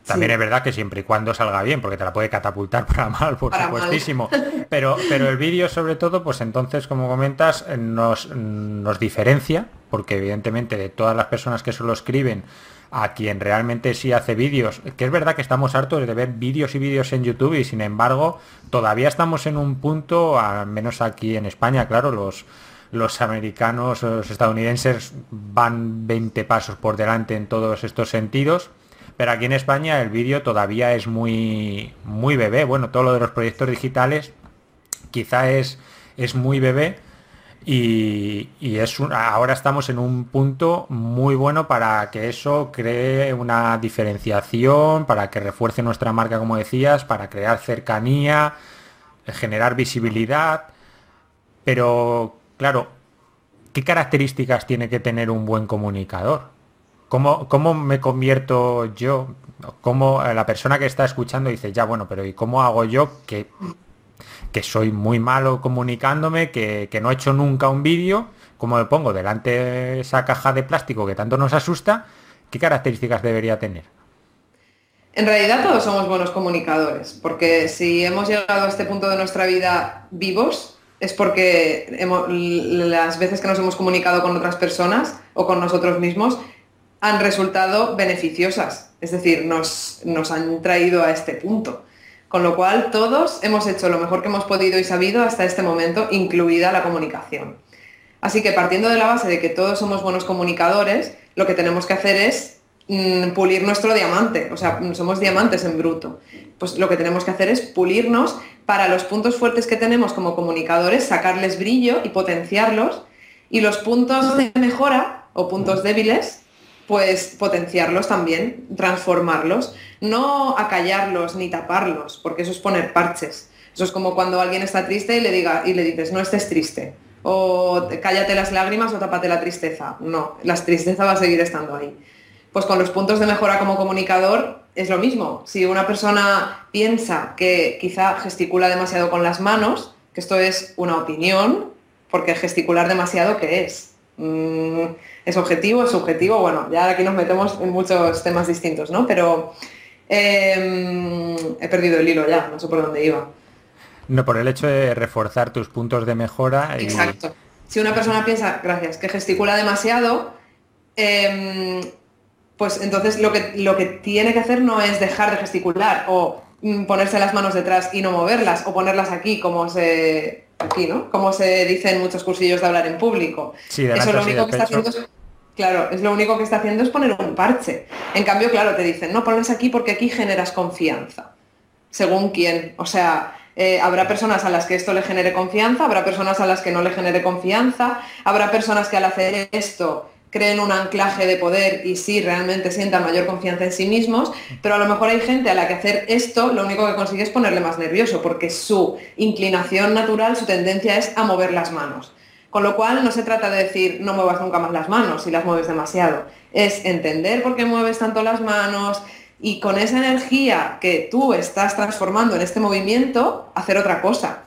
También es verdad que siempre y cuando salga bien, porque te la puede catapultar para mal, por supuestísimo. Pero, pero el vídeo sobre todo, pues entonces, como comentas, nos, nos diferencia, porque evidentemente de todas las personas que solo escriben, a quien realmente sí hace vídeos, que es verdad que estamos hartos de ver vídeos y vídeos en YouTube y sin embargo todavía estamos en un punto, al menos aquí en España, claro, los, los americanos, los estadounidenses van 20 pasos por delante en todos estos sentidos, pero aquí en España el vídeo todavía es muy, muy bebé, bueno, todo lo de los proyectos digitales quizá es, es muy bebé, y, es ahora estamos en un punto muy bueno para que eso cree una diferenciación, para que refuerce nuestra marca, como decías, para crear cercanía, generar visibilidad. Pero, claro, ¿qué características tiene que tener un buen comunicador? ¿Cómo, cómo me convierto yo? ¿Cómo la persona que está escuchando dice, ya bueno, pero ¿y cómo hago yo que que soy muy malo comunicándome, que, no he hecho nunca un vídeo, como me pongo delante de esa caja de plástico que tanto nos asusta, ¿qué características debería tener? En realidad todos somos buenos comunicadores, porque si hemos llegado a este punto de nuestra vida vivos, es porque las veces que nos hemos comunicado con otras personas o con nosotros mismos han resultado beneficiosas, es decir, nos, nos han traído a este punto. Con lo cual, todos hemos hecho lo mejor que hemos podido y sabido hasta este momento, incluida la comunicación. Así que partiendo de la base de que todos somos buenos comunicadores, lo que tenemos que hacer es mm, pulir nuestro diamante, o sea, somos diamantes en bruto. Pues lo que tenemos que hacer es pulirnos para los puntos fuertes que tenemos como comunicadores, sacarles brillo y potenciarlos, y los puntos de mejora o puntos débiles, pues potenciarlos también, transformarlos, no acallarlos ni taparlos, porque eso es poner parches. Eso es como cuando alguien está triste y le, diga, y le dices, no estés triste, o cállate las lágrimas o tápate la tristeza. No, la tristeza va a seguir estando ahí. Pues con los puntos de mejora como comunicador es lo mismo. Si una persona piensa que quizá gesticula demasiado con las manos, que esto es una opinión, porque gesticular demasiado, ¿qué es? Mm, ¿Es objetivo? ¿Es subjetivo? Bueno, ya aquí nos metemos en muchos temas distintos, ¿no? Pero em, he perdido el hilo ya, no sé por dónde iba. No, por el hecho de reforzar tus puntos de mejora. Exacto. Si una persona piensa, gracias, que gesticula demasiado, em, pues entonces lo que, lo que tiene que hacer no es dejar de gesticular o mm, ponerse las manos detrás y no moverlas o ponerlas aquí como se aquí, ¿no? Como se dice en muchos cursillos de hablar en público. Sí, Eso lo único que está haciendo Claro, es lo único que está haciendo es poner un parche. En cambio, claro, te dicen, no, pones aquí porque aquí generas confianza. Según quién. O sea, eh, habrá personas a las que esto le genere confianza, habrá personas a las que no le genere confianza, habrá personas que al hacer esto creen un anclaje de poder y sí realmente sientan mayor confianza en sí mismos, pero a lo mejor hay gente a la que hacer esto lo único que consigue es ponerle más nervioso, porque su inclinación natural, su tendencia es a mover las manos. Con lo cual no se trata de decir no muevas nunca más las manos si las mueves demasiado. Es entender por qué mueves tanto las manos y con esa energía que tú estás transformando en este movimiento, hacer otra cosa.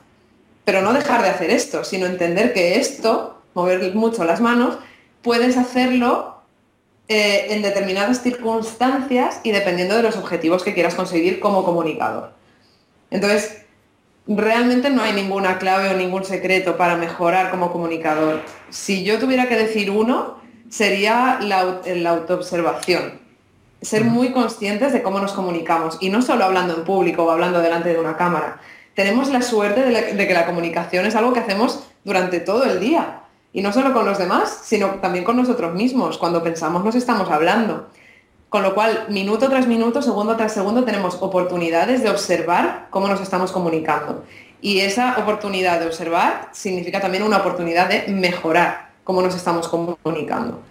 Pero no dejar de hacer esto, sino entender que esto, mover mucho las manos, puedes hacerlo eh, en determinadas circunstancias y dependiendo de los objetivos que quieras conseguir como comunicador. Entonces, realmente no hay ninguna clave o ningún secreto para mejorar como comunicador. Si yo tuviera que decir uno, sería la, autoobservación. Ser muy conscientes de cómo nos comunicamos y no solo hablando en público o hablando delante de una cámara. Tenemos la suerte de que la comunicación es algo que hacemos durante todo el día. Y no solo con los demás, sino también con nosotros mismos. Cuando pensamos nos estamos hablando. Con lo cual, minuto tras minuto, segundo tras segundo, tenemos oportunidades de observar cómo nos estamos comunicando. Y esa oportunidad de observar significa también una oportunidad de mejorar cómo nos estamos comunicando.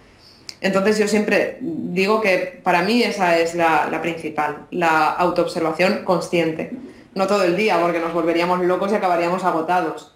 Entonces yo siempre digo que para mí esa es la, principal, la autoobservación consciente. No todo el día, porque nos volveríamos locos y acabaríamos agotados.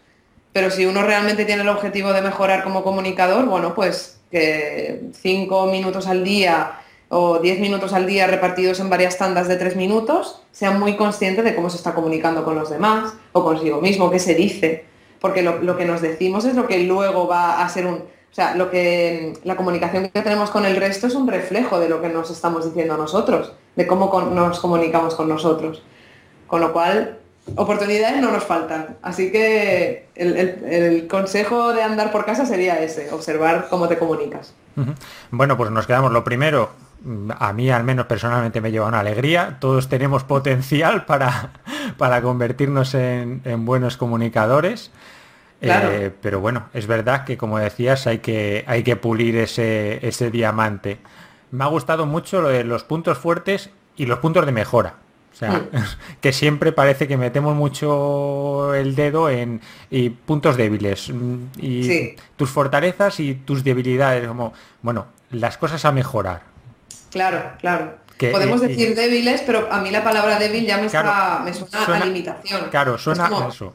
Pero si uno realmente tiene el objetivo de mejorar como comunicador, bueno, pues que cinco minutos al día o 10 minutos al día repartidos en varias tandas de 3 minutos, sea muy consciente de cómo se está comunicando con los demás o consigo mismo, qué se dice, porque lo, que nos decimos es lo que luego va a ser un... O sea, lo que, la comunicación que tenemos con el resto es un reflejo de lo que nos estamos diciendo nosotros, de cómo nos comunicamos con nosotros. Con lo cual, oportunidades no nos faltan. Así que el, consejo de andar por casa sería ese, observar cómo te comunicas. Bueno, pues nos quedamos lo primero, a mí al menos personalmente me lleva una alegría. Todos tenemos potencial para, para convertirnos en, buenos comunicadores. Eh, pero bueno, es verdad que como decías hay que, hay que pulir ese, ese diamante. Me ha gustado mucho lo de los puntos fuertes y los puntos de mejora. O sea, que siempre parece que metemos mucho el dedo en y puntos débiles mm, y tus fortalezas y tus debilidades, como, bueno, las cosas a mejorar. Claro, claro. Podemos decir débiles, pero a mí la palabra débil ya me, está, me suena, a limitación. Claro, suena a eso.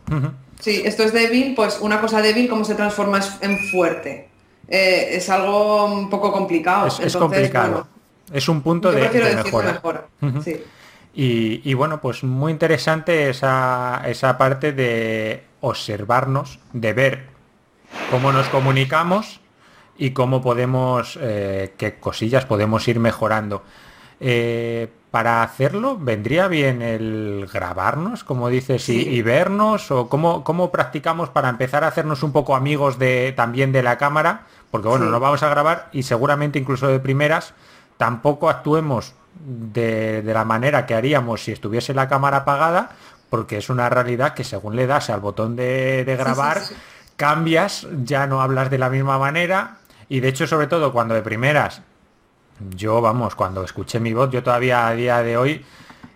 Sí, esto es débil, pues una cosa débil, ¿cómo se transforma en fuerte? Eh, es algo un poco complicado. Es, complicado. es un punto de, mejora. Y, y, bueno, pues muy interesante esa, esa parte de observarnos, de ver cómo nos comunicamos y cómo podemos, eh, qué cosillas podemos ir mejorando. Eh, para hacerlo, ¿vendría bien el grabarnos, como dices, y, vernos? ¿O cómo, cómo, practicamos para empezar a hacernos un poco amigos de, también de la cámara? Porque bueno, no vamos a grabar y seguramente incluso de primeras tampoco actuemos de, la manera que haríamos si estuviese la cámara apagada, porque es una realidad que según le das al botón de, grabar, cambias, ya no hablas de la misma manera, y de hecho, sobre todo cuando de primeras, yo, vamos, cuando escuché mi voz, yo todavía a día de hoy,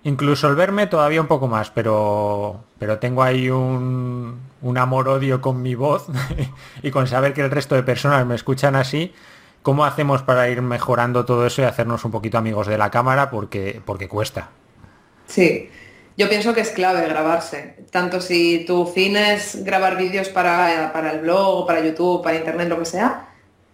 incluso el verme todavía un poco más, pero, pero tengo ahí un, un amor-odio con mi voz y con saber que el resto de personas me escuchan así. ¿Cómo hacemos para ir mejorando todo eso y hacernos un poquito amigos de la cámara? Porque, porque cuesta. Sí, yo pienso que es clave grabarse. Tanto si tu fin es grabar vídeos para, para el blog, para YouTube, para internet, lo que sea,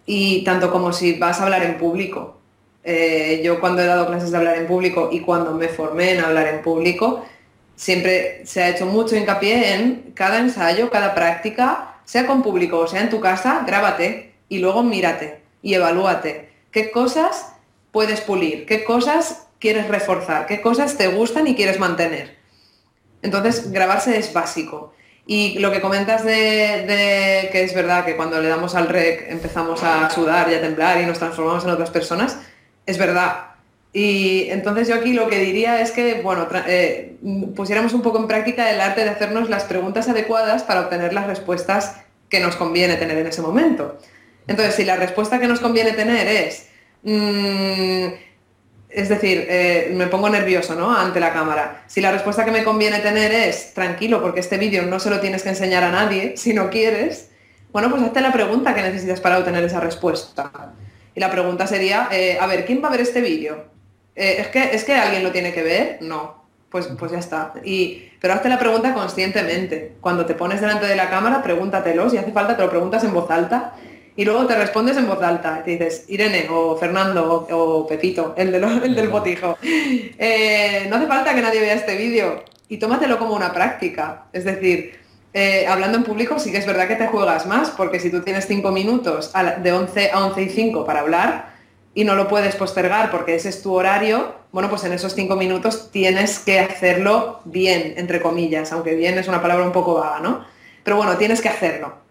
y tanto como si vas a hablar en público. Eh, yo cuando he dado clases de hablar en público y cuando me formé en hablar en público, siempre se ha hecho mucho hincapié en cada ensayo, cada práctica, sea con público o sea en tu casa, grábate y luego mírate y evalúate. ¿Qué cosas puedes pulir? ¿Qué cosas quieres reforzar? ¿Qué cosas te gustan y quieres mantener? Entonces, grabarse es básico. Y lo que comentas de, que es verdad que cuando le damos al rec empezamos a sudar y a temblar y nos transformamos en otras personas, es verdad. Y entonces yo aquí lo que diría es que, bueno, eh, pusiéramos un poco en práctica el arte de hacernos las preguntas adecuadas para obtener las respuestas que nos conviene tener en ese momento. Entonces, si la respuesta que nos conviene tener es, mm, es decir, eh, me pongo nervioso ¿no? ante la cámara. Si la respuesta que me conviene tener es tranquilo, porque este vídeo no se lo tienes que enseñar a nadie, si no quieres, bueno, pues hazte la pregunta que necesitas para obtener esa respuesta. Y la pregunta sería, eh, a ver, ¿quién va a ver este vídeo? Eh, ¿es, que, ¿Es que alguien lo tiene que ver? No. pues, pues ya está. Y, pero hazte la pregunta conscientemente. Cuando te pones delante de la cámara, pregúntatelo, si hace falta te lo preguntas en voz alta y luego te respondes en voz alta. te dices, Irene o Fernando o, Pepito, el, el del botijo. Eh, no hace falta que nadie vea este vídeo y tómatelo como una práctica. Es decir, eh, hablando en público sí que es verdad que te juegas más, porque si tú tienes cinco minutos de 11 a 11 y 5 para hablar y no lo puedes postergar porque ese es tu horario, bueno, pues en esos cinco minutos tienes que hacerlo bien, entre comillas, aunque bien es una palabra un poco vaga, ¿no? Pero bueno, tienes que hacerlo.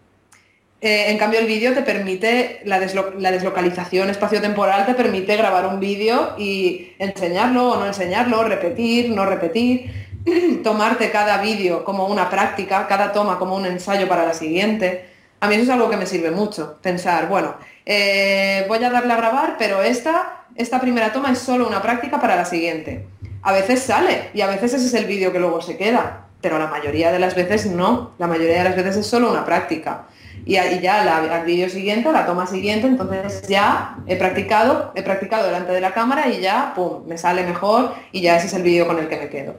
Eh, en cambio, el vídeo te permite, la, la deslocalización espacio-temporal te permite grabar un vídeo y enseñarlo o no enseñarlo, repetir, no repetir. tomarte cada vídeo como una práctica, cada toma como un ensayo para la siguiente. A mí eso es algo que me sirve mucho, pensar, bueno, eh, voy a darle a grabar, pero esta, esta primera toma es solo una práctica para la siguiente. A veces sale y a veces ese es el vídeo que luego se queda, pero la mayoría de las veces no, la mayoría de las veces es solo una práctica. Y, ya la, vídeo siguiente, la toma siguiente, entonces ya he practicado, he practicado delante de la cámara y ya, pum, me sale mejor y ya ese es el vídeo con el que me quedo.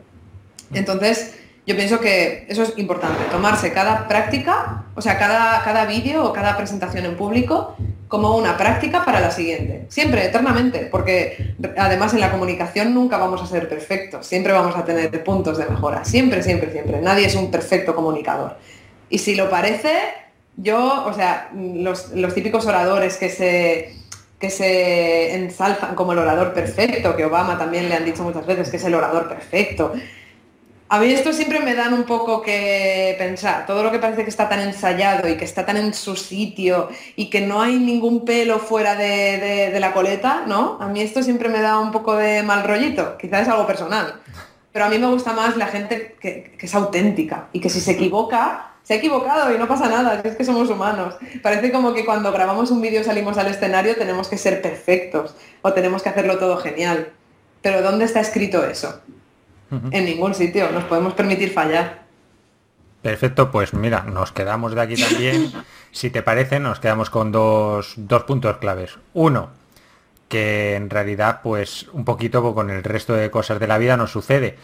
Entonces, yo pienso que eso es importante, tomarse cada práctica, o sea, cada, cada vídeo o cada presentación en público como una práctica para la siguiente. Siempre, eternamente, porque además en la comunicación nunca vamos a ser perfectos, siempre vamos a tener puntos de mejora, siempre, siempre, siempre. Nadie es un perfecto comunicador. Y si lo parece, yo, o sea, los, típicos oradores que se, que se ensalzan como el orador perfecto, que Obama también le han dicho muchas veces que es el orador perfecto, a mí esto siempre me dan un poco que pensar, todo lo que parece que está tan ensayado y que está tan en su sitio y que no hay ningún pelo fuera de, la coleta, ¿no? A mí esto siempre me da un poco de mal rollito, quizás es algo personal. Pero a mí me gusta más la gente que, es auténtica y que si se equivoca, se ha equivocado y no pasa nada, es que somos humanos. Parece como que cuando grabamos un vídeo salimos al escenario tenemos que ser perfectos o tenemos que hacerlo todo genial. Pero ¿dónde está escrito eso? en ningún sitio, nos podemos permitir fallar. Perfecto, pues mira, nos quedamos de aquí también. si te parece, nos quedamos con dos, puntos claves. Uno, que en realidad, pues un poquito con el resto de cosas de la vida nos sucede.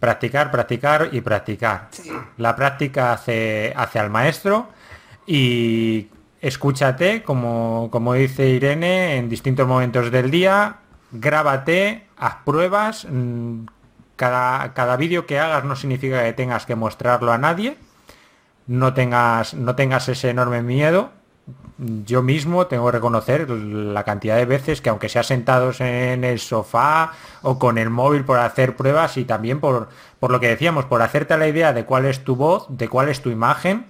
Practicar, practicar y practicar. La práctica hace, hace al maestro y escúchate, como, como dice Irene, en distintos momentos del día, grábate, haz pruebas, mm, cada, vídeo que hagas no significa que tengas que mostrarlo a nadie, no tengas, no tengas ese enorme miedo. Yo mismo tengo que reconocer la cantidad de veces que aunque sea sentados en el sofá o con el móvil por hacer pruebas y también por, por lo que decíamos, por hacerte la idea de cuál es tu voz, de cuál es tu imagen,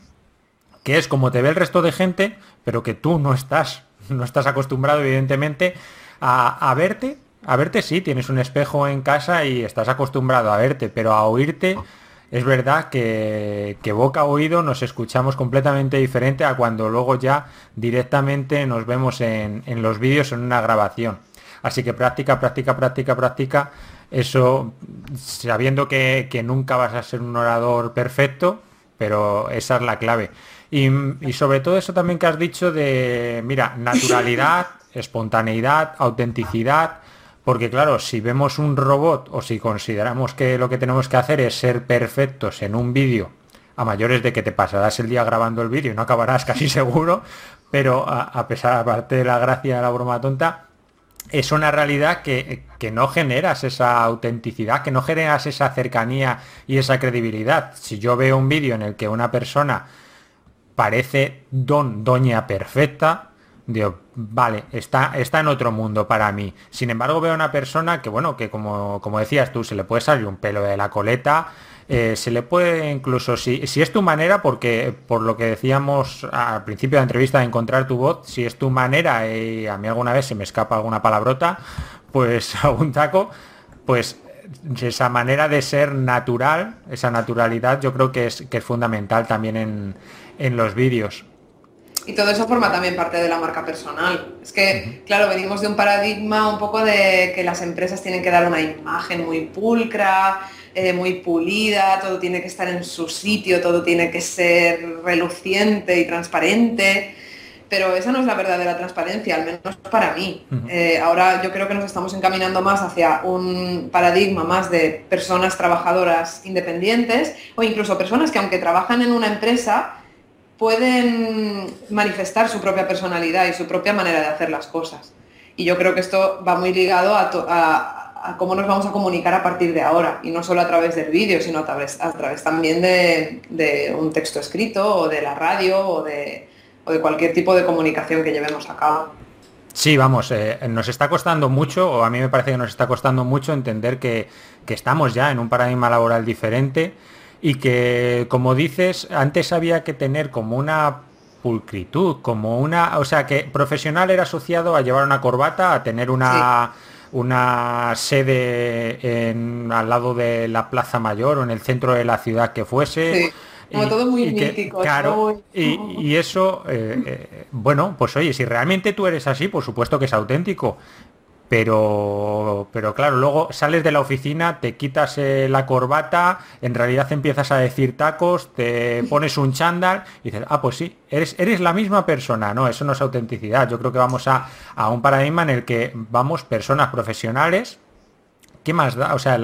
que es como te ve el resto de gente, pero que tú no estás, no estás acostumbrado evidentemente a, a verte a verte sí, tienes un espejo en casa y estás acostumbrado a verte, pero a oírte es verdad que, boca a oído nos escuchamos completamente diferente a cuando luego ya directamente nos vemos en, los vídeos en una grabación. Así que práctica, práctica, práctica, práctica. Eso sabiendo que, nunca vas a ser un orador perfecto, pero esa es la clave. Y, y sobre todo eso también que has dicho de, mira, naturalidad, espontaneidad, autenticidad porque claro, si vemos un robot o si consideramos que lo que tenemos que hacer es ser perfectos en un vídeo, a mayores de que te pasarás el día grabando el vídeo y no acabarás casi seguro, pero a, pesar aparte de la gracia de la broma tonta, es una realidad que, que, no generas esa autenticidad, que no generas esa cercanía y esa credibilidad. Si yo veo un vídeo en el que una persona parece don, doña perfecta, digo, vale, está, está en otro mundo para mí. Sin embargo, veo a una persona que, bueno, que como, como decías tú, se le puede salir un pelo de la coleta, eh, se le puede incluso, si, si, es tu manera, porque por lo que decíamos al principio de la entrevista de encontrar tu voz, si es tu manera y a mí alguna vez se me escapa alguna palabrota, pues a un taco, pues esa manera de ser natural, esa naturalidad, yo creo que es, que es fundamental también en, en los vídeos. Y todo eso forma también parte de la marca personal. Es que, claro, venimos de un paradigma un poco de que las empresas tienen que dar una imagen muy pulcra, eh, muy pulida, todo tiene que estar en su sitio, todo tiene que ser reluciente y transparente. pero esa no es la verdadera transparencia, al menos para mí. Eh, ahora yo creo que nos estamos encaminando más hacia un paradigma más de personas trabajadoras independientes o incluso personas que aunque trabajan en una empresa pueden manifestar su propia personalidad y su propia manera de hacer las cosas. Y yo creo que esto va muy ligado a, cómo nos vamos a comunicar a partir de ahora, y no solo a través del vídeo, sino a través, a través también de, un texto escrito o de la radio o de, cualquier tipo de comunicación que llevemos a cabo. Sí, vamos, eh, nos está costando mucho, o a mí me parece que nos está costando mucho entender que, que estamos ya en un paradigma laboral diferente y que, como dices, antes había que tener como una pulcritud, como una, o sea, que profesional era asociado a llevar una corbata, a tener una una sede en, al lado de la Plaza Mayor o en el centro de la ciudad que fuese. Como todo muy mítico. claro, y, eso, eh, eh, bueno, pues oye, si realmente tú eres así, por supuesto que es auténtico, pero, pero claro, luego sales de la oficina, te quitas eh, la corbata, en realidad empiezas a decir tacos, te pones un chándal y dices, ah, pues sí, eres, eres la misma persona. No, eso no es autenticidad. Yo creo que vamos a, un paradigma en el que vamos personas profesionales. ¿Qué más da? O sea,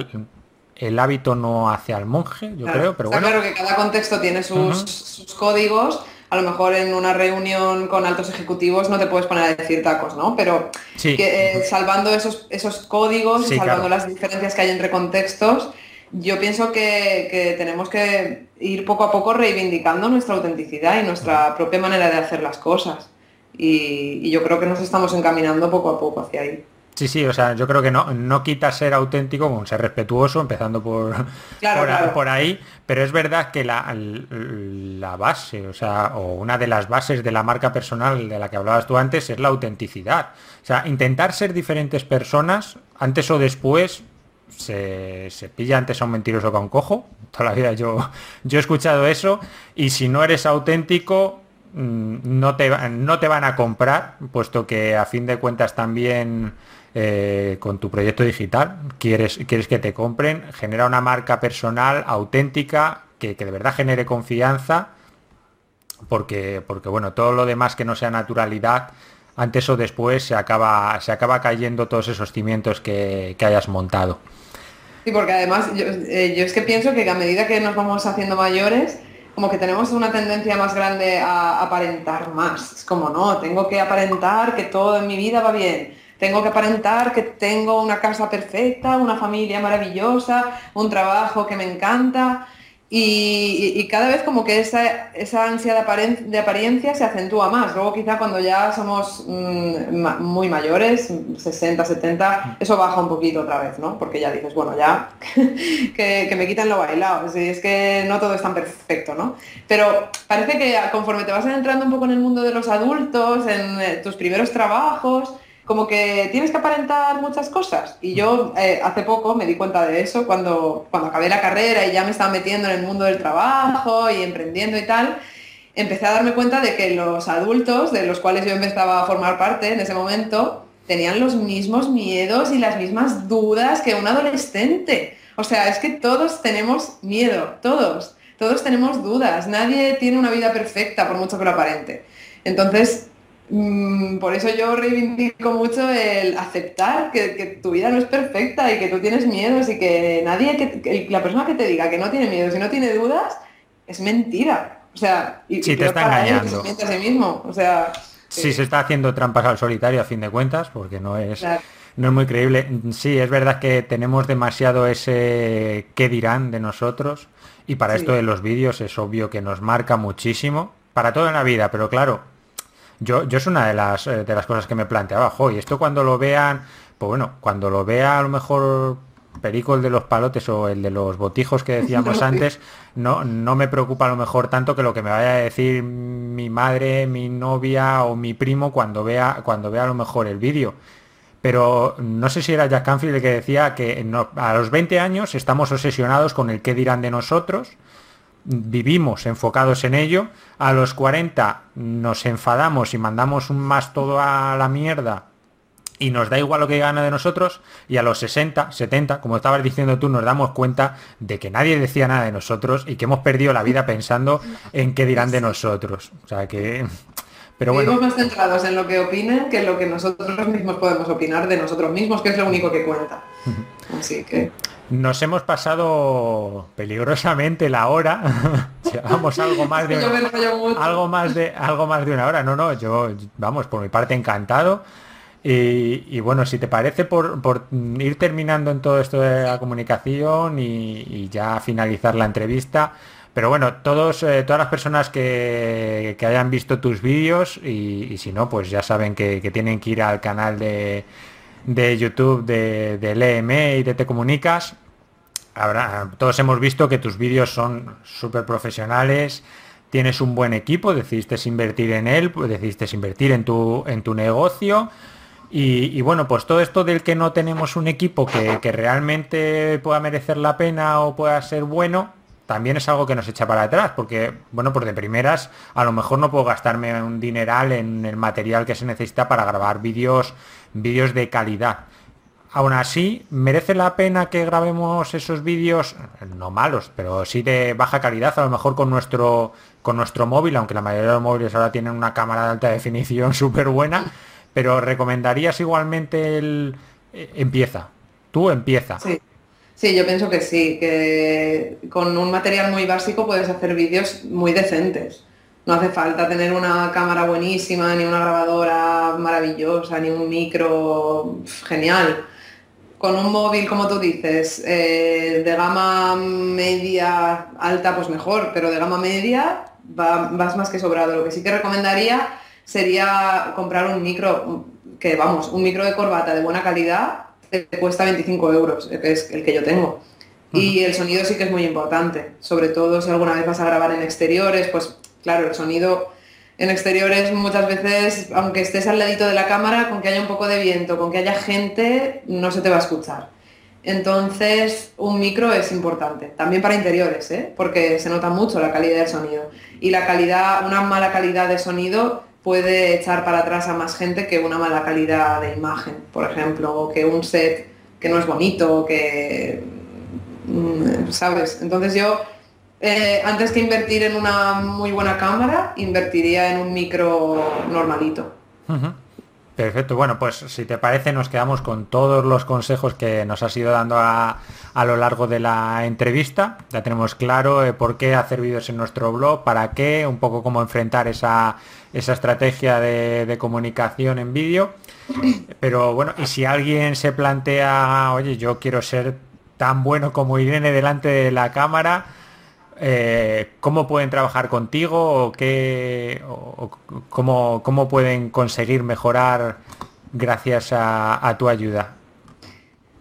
el, hábito no hace al monje, yo creo, pero bueno. Claro que cada contexto tiene sus códigos a lo mejor en una reunión con altos ejecutivos no te puedes poner a decir tacos, ¿no? Pero eh, salvando esos, esos códigos y salvando las diferencias que hay entre contextos, yo pienso que, tenemos que ir poco a poco reivindicando nuestra autenticidad y nuestra propia manera de hacer las cosas. y yo creo que nos estamos encaminando poco a poco hacia ahí. Sí, sí, o sea, yo creo que no, no quita ser auténtico con ser respetuoso, empezando por, por, ahí, pero es verdad que la, la, base, o sea, o una de las bases de la marca personal de la que hablabas tú antes es la autenticidad. O sea, intentar ser diferentes personas, antes o después, se, se pilla antes a un mentiroso que a un cojo. Toda la vida yo, yo he escuchado eso, y si no eres auténtico, mm, no te, no te van a comprar, puesto que a fin de cuentas también eh, con tu proyecto digital, quieres, quieres que te compren, genera una marca personal auténtica que, de verdad genere confianza, porque, porque bueno, todo lo demás que no sea naturalidad, antes o después se acaba, se acaba cayendo todos esos cimientos que, hayas montado. Sí, porque además eh, yo, es que pienso que a medida que nos vamos haciendo mayores, como que tenemos una tendencia más grande a aparentar más. Es como, no, tengo que aparentar que todo en mi vida va bien tengo que aparentar que tengo una casa perfecta, una familia maravillosa, un trabajo que me encanta. Y, cada vez como que esa, esa ansia de, apariencia se acentúa más. Luego quizá cuando ya somos mm, muy mayores, 60, 70, eso baja un poquito otra vez, ¿no? Porque ya dices, bueno, ya que, me quitan lo bailado. Si es que no todo es tan perfecto, ¿no? Pero parece que conforme te vas entrando un poco en el mundo de los adultos, en eh, tus primeros trabajos, como que tienes que aparentar muchas cosas. Y yo eh, hace poco me di cuenta de eso cuando, cuando acabé la carrera y ya me estaba metiendo en el mundo del trabajo y emprendiendo y tal. Empecé a darme cuenta de que los adultos, de los cuales yo empezaba a formar parte en ese momento, tenían los mismos miedos y las mismas dudas que un adolescente. O sea, es que todos tenemos miedo, todos. Todos tenemos dudas. Nadie tiene una vida perfecta, por mucho que lo aparente. Entonces, por eso yo reivindico mucho el aceptar que, tu vida no es perfecta y que tú tienes miedos y que nadie, que, la persona que te diga que no tiene miedos y no tiene dudas, es mentira. O sea, y, te está engañando. mismo. O sea, sí, se está haciendo trampas al solitario a fin de cuentas, porque no es, no es muy creíble. Sí, es verdad que tenemos demasiado ese qué dirán de nosotros. Y para esto de los vídeos es obvio que nos marca muchísimo. Para toda la vida, pero claro, yo, yo es una de las, eh, de las cosas que me planteaba, y esto cuando lo vean, pues bueno, cuando lo vea a lo mejor Perico el de los palotes o el de los botijos que decíamos antes, no, no me preocupa a lo mejor tanto que lo que me vaya a decir mi madre, mi novia o mi primo cuando vea, cuando vea a lo mejor el vídeo. Pero no sé si era Jack Canfield el que decía que a los 20 años estamos obsesionados con el qué dirán de nosotros vivimos enfocados en ello, a los 40 nos enfadamos y mandamos un más todo a la mierda y nos da igual lo que gana de nosotros y a los 60, 70, como estabas diciendo tú, nos damos cuenta de que nadie decía nada de nosotros y que hemos perdido la vida pensando en qué dirán de nosotros. O sea que Pero bueno. más centrados en lo que opinen que en lo que nosotros mismos podemos opinar de nosotros mismos, que es lo único que cuenta. Así que. Nos hemos pasado peligrosamente la hora. Llevamos algo más de algo más de algo más de una hora. No, no, yo vamos por mi parte encantado. Y, bueno, si te parece por, ir terminando en todo esto de la comunicación y ya finalizar la entrevista, pero bueno, todos, eh, todas las personas que, hayan visto tus vídeos y, si no, pues ya saben que, tienen que ir al canal de, YouTube de, de LM y de Te Comunicas. todos hemos visto que tus vídeos son súper profesionales, tienes un buen equipo, decidiste invertir en él, decidiste invertir en tu, en tu negocio. Y, bueno, pues todo esto del que no tenemos un equipo que, que realmente pueda merecer la pena o pueda ser bueno, también es algo que nos echa para atrás, porque, bueno, por de primeras, a lo mejor no puedo gastarme un dineral en el material que se necesita para grabar vídeos, vídeos de calidad. Aún así, merece la pena que grabemos esos vídeos, no malos, pero sí de baja calidad, a lo mejor con nuestro, con nuestro móvil, aunque la mayoría de los móviles ahora tienen una cámara de alta definición súper buena, pero recomendarías igualmente el... Eh, empieza, tú empieza. Sí, yo pienso que sí, que con un material muy básico puedes hacer vídeos muy decentes. No hace falta tener una cámara buenísima, ni una grabadora maravillosa, ni un micro genial. Con un móvil, como tú dices, eh, de gama media alta, pues mejor, pero de gama media vas más que sobrado. Lo que sí que recomendaría sería comprar un micro, que vamos, un micro de corbata de buena calidad te cuesta 25 euros, que es el que yo tengo. Y el sonido sí que es muy importante, sobre todo si alguna vez vas a grabar en exteriores, pues claro, el sonido en exteriores muchas veces, aunque estés al ladito de la cámara, con que haya un poco de viento, con que haya gente, no se te va a escuchar. Entonces, un micro es importante, también para interiores, ¿eh? porque se nota mucho la calidad del sonido. Y la calidad, una mala calidad de sonido puede echar para atrás a más gente que una mala calidad de imagen, por ejemplo, o que un set que no es bonito, que... Mm, ¿Sabes? Entonces yo, eh, antes que invertir en una muy buena cámara, invertiría en un micro normalito. Perfecto, bueno, pues si te parece nos quedamos con todos los consejos que nos has ido dando a, lo largo de la entrevista. Ya tenemos claro eh, por qué hacer vídeos en nuestro blog, para qué, un poco cómo enfrentar esa, estrategia de, comunicación en vídeo. Pero bueno, y si alguien se plantea, oye, yo quiero ser tan bueno como Irene delante de la cámara, eh, cómo pueden trabajar contigo o, qué, cómo, pueden conseguir mejorar gracias a, tu ayuda.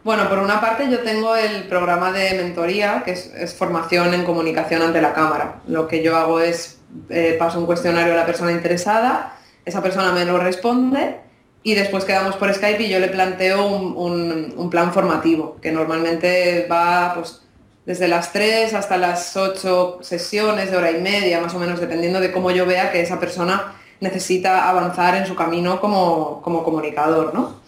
Bueno, por una parte yo tengo el programa de mentoría, que es, formación en comunicación ante la cámara. Lo que yo hago es eh, paso un cuestionario a la persona interesada, esa persona me lo responde y después quedamos por Skype y yo le planteo un, un plan formativo, que normalmente va pues, desde las 3 hasta las 8 sesiones de hora y media, más o menos, dependiendo de cómo yo vea que esa persona necesita avanzar en su camino como, comunicador, ¿no?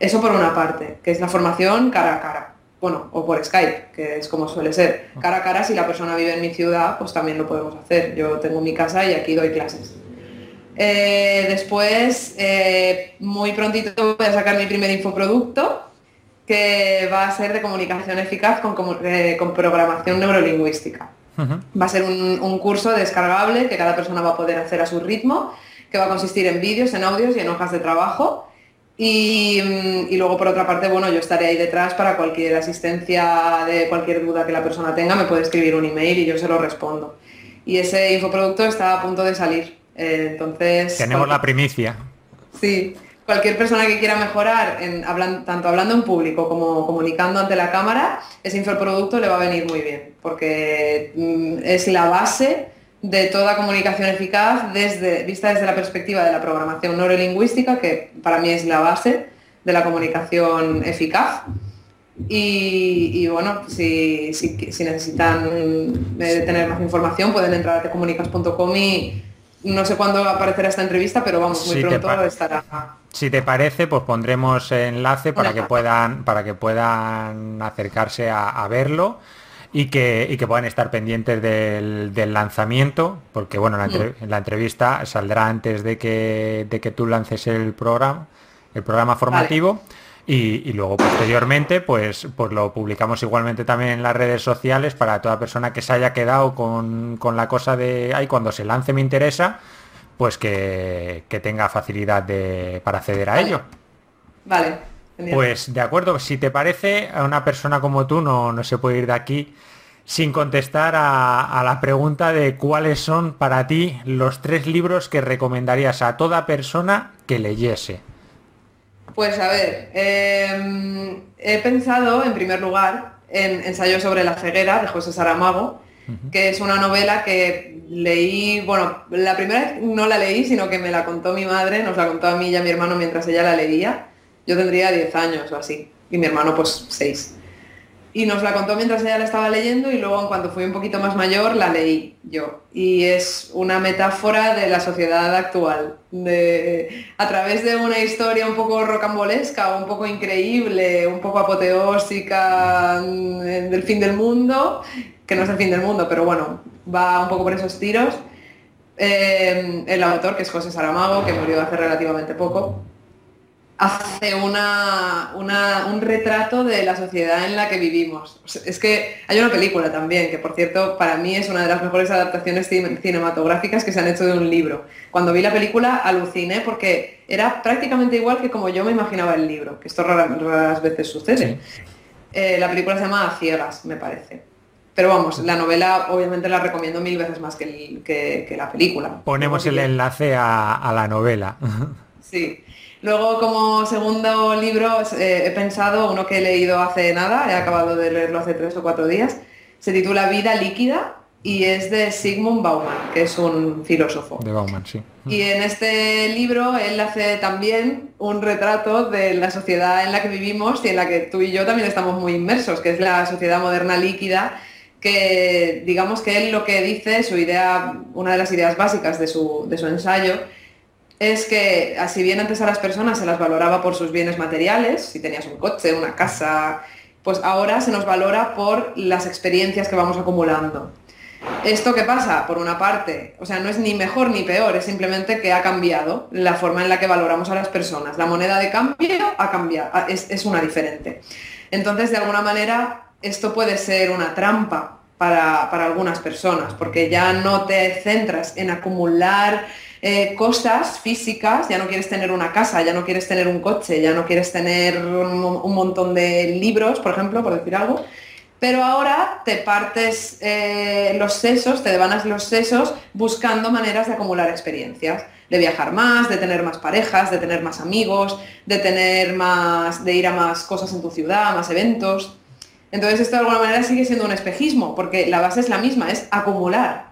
Eso por una parte, que es la formación cara a cara. Bueno, o por Skype, que es como suele ser. Cara a cara, si la persona vive en mi ciudad, pues también lo podemos hacer. Yo tengo mi casa y aquí doy clases. Eh, después, eh, muy prontito voy a sacar mi primer infoproducto, que va a ser de comunicación eficaz con, eh, programación neurolingüística. Va a ser un, curso descargable que cada persona va a poder hacer a su ritmo, que va a consistir en vídeos, en audios y en hojas de trabajo. Y, y, luego, por otra parte, bueno, yo estaré ahí detrás para cualquier asistencia de cualquier duda que la persona tenga, me puede escribir un email y yo se lo respondo. Y ese infoproducto está a punto de salir. Eh, entonces... Tenemos la primicia. Sí, cualquier persona que quiera mejorar, en, tanto hablando en público como comunicando ante la cámara, ese infoproducto le va a venir muy bien, porque mm, es la base de toda comunicación eficaz desde, vista desde la perspectiva de la programación neurolingüística, que para mí es la base de la comunicación eficaz. Y, bueno, si, necesitan eh, tener más información pueden entrar a tecomunicas.com y no sé cuándo aparecerá esta entrevista, pero vamos, muy pronto estará. Si te parece, pues pondremos enlace para que puedan, para que puedan acercarse a, verlo. y que, y que puedan estar pendientes del, lanzamiento, porque bueno, la, la, entrevista saldrá antes de que, de que tú lances el programa, el programa formativo. Y, luego posteriormente pues, pues lo publicamos igualmente también en las redes sociales para toda persona que se haya quedado con, la cosa de ay cuando se lance me interesa pues que, tenga facilidad de, para acceder a ello. Vale. Pues de acuerdo, si te parece, a una persona como tú no, no se puede ir de aquí sin contestar a, la pregunta de cuáles son para ti los tres libros que recomendarías a toda persona que leyese. Pues a ver, em, he pensado en primer lugar en Ensayo sobre la ceguera de José Saramago, que es una novela que leí, bueno, la primera vez no la leí, sino que me la contó mi madre, nos la contó a mí y a mi hermano mientras ella la leía. Yo tendría 10 años o así, y mi hermano pues 6 y nos la contó mientras ella la estaba leyendo y luego en cuanto fui un poquito más mayor la leí yo. Y es una metáfora de la sociedad actual, de, a través de una historia un poco rocambolesca, un poco increíble, un poco apoteósica mm, del fin del mundo, que no es el fin del mundo, pero bueno, va un poco por esos tiros. Eh, el autor, que es José Saramago, que murió hace relativamente poco, hace una, un retrato de la sociedad en la que vivimos. Es que hay una película también, que por cierto para mí es una de las mejores adaptaciones cinematográficas que se han hecho de un libro. Cuando vi la película aluciné porque era prácticamente igual que como yo me imaginaba el libro, que esto raras, veces sucede. Eh, la película se llama A Ciegas, me parece. Pero vamos, la novela obviamente la recomiendo mil veces más que, la película. Ponemos el enlace a, a la novela. Sí. Luego, como segundo libro, eh, he pensado uno que he leído hace nada, he acabado de leerlo hace tres o cuatro días. Se titula Vida líquida y es de Sigmund Bauman, que es un filósofo. De Bauman, sí. Y en este libro él hace también un retrato de la sociedad en la que vivimos y en la que tú y yo también estamos muy inmersos, que es la sociedad moderna líquida, que digamos que él lo que dice, su idea, una de las ideas básicas de su, de su ensayo, es que así bien antes a las personas se las valoraba por sus bienes materiales, si tenías un coche, una casa, pues ahora se nos valora por las experiencias que vamos acumulando. ¿Esto qué pasa? Por una parte, o sea, no es ni mejor ni peor, es simplemente que ha cambiado la forma en la que valoramos a las personas. La moneda de cambio ha cambiado, es, es una diferente. Entonces, de alguna manera, esto puede ser una trampa para, para algunas personas, porque ya no te centras en acumular eh, cosas físicas, ya no quieres tener una casa, ya no quieres tener un coche, ya no quieres tener un, montón de libros, por ejemplo, por decir algo, pero ahora te partes eh, los sesos, te devanas los sesos buscando maneras de acumular experiencias, de viajar más, de tener más parejas, de tener más amigos, de tener más, de ir a más cosas en tu ciudad, más eventos. Entonces esto de alguna manera sigue siendo un espejismo, porque la base es la misma, es acumular.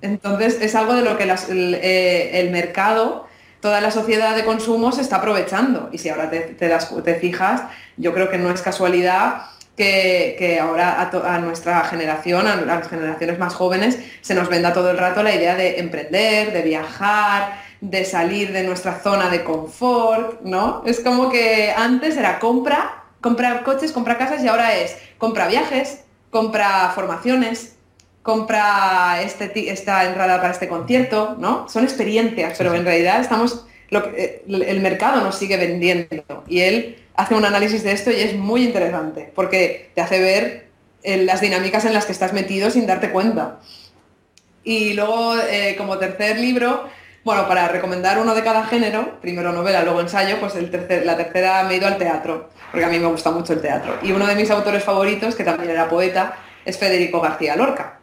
Entonces es algo de lo que eh, el, mercado, toda la sociedad de consumo se está aprovechando. Y si ahora te, te, fijas, yo creo que no es casualidad que, ahora a, nuestra generación, a las generaciones más jóvenes, se nos venda todo el rato la idea de emprender, de viajar, de salir de nuestra zona de confort, ¿no? Es como que antes era compra, compra coches, compra casas y ahora es compra viajes, compra formaciones, compra este, esta entrada para este concierto, ¿no? Son experiencias, pero en realidad estamos, lo eh, el mercado nos sigue vendiendo y él hace un análisis de esto y es muy interesante porque te hace ver eh, las dinámicas en las que estás metido sin darte cuenta. Y luego, eh, como tercer libro, bueno, para recomendar uno de cada género, primero novela, luego ensayo, pues el tercer, la tercera me he ido al teatro, porque a mí me gusta mucho el teatro. Y uno de mis autores favoritos, que también era poeta, es Federico García Lorca.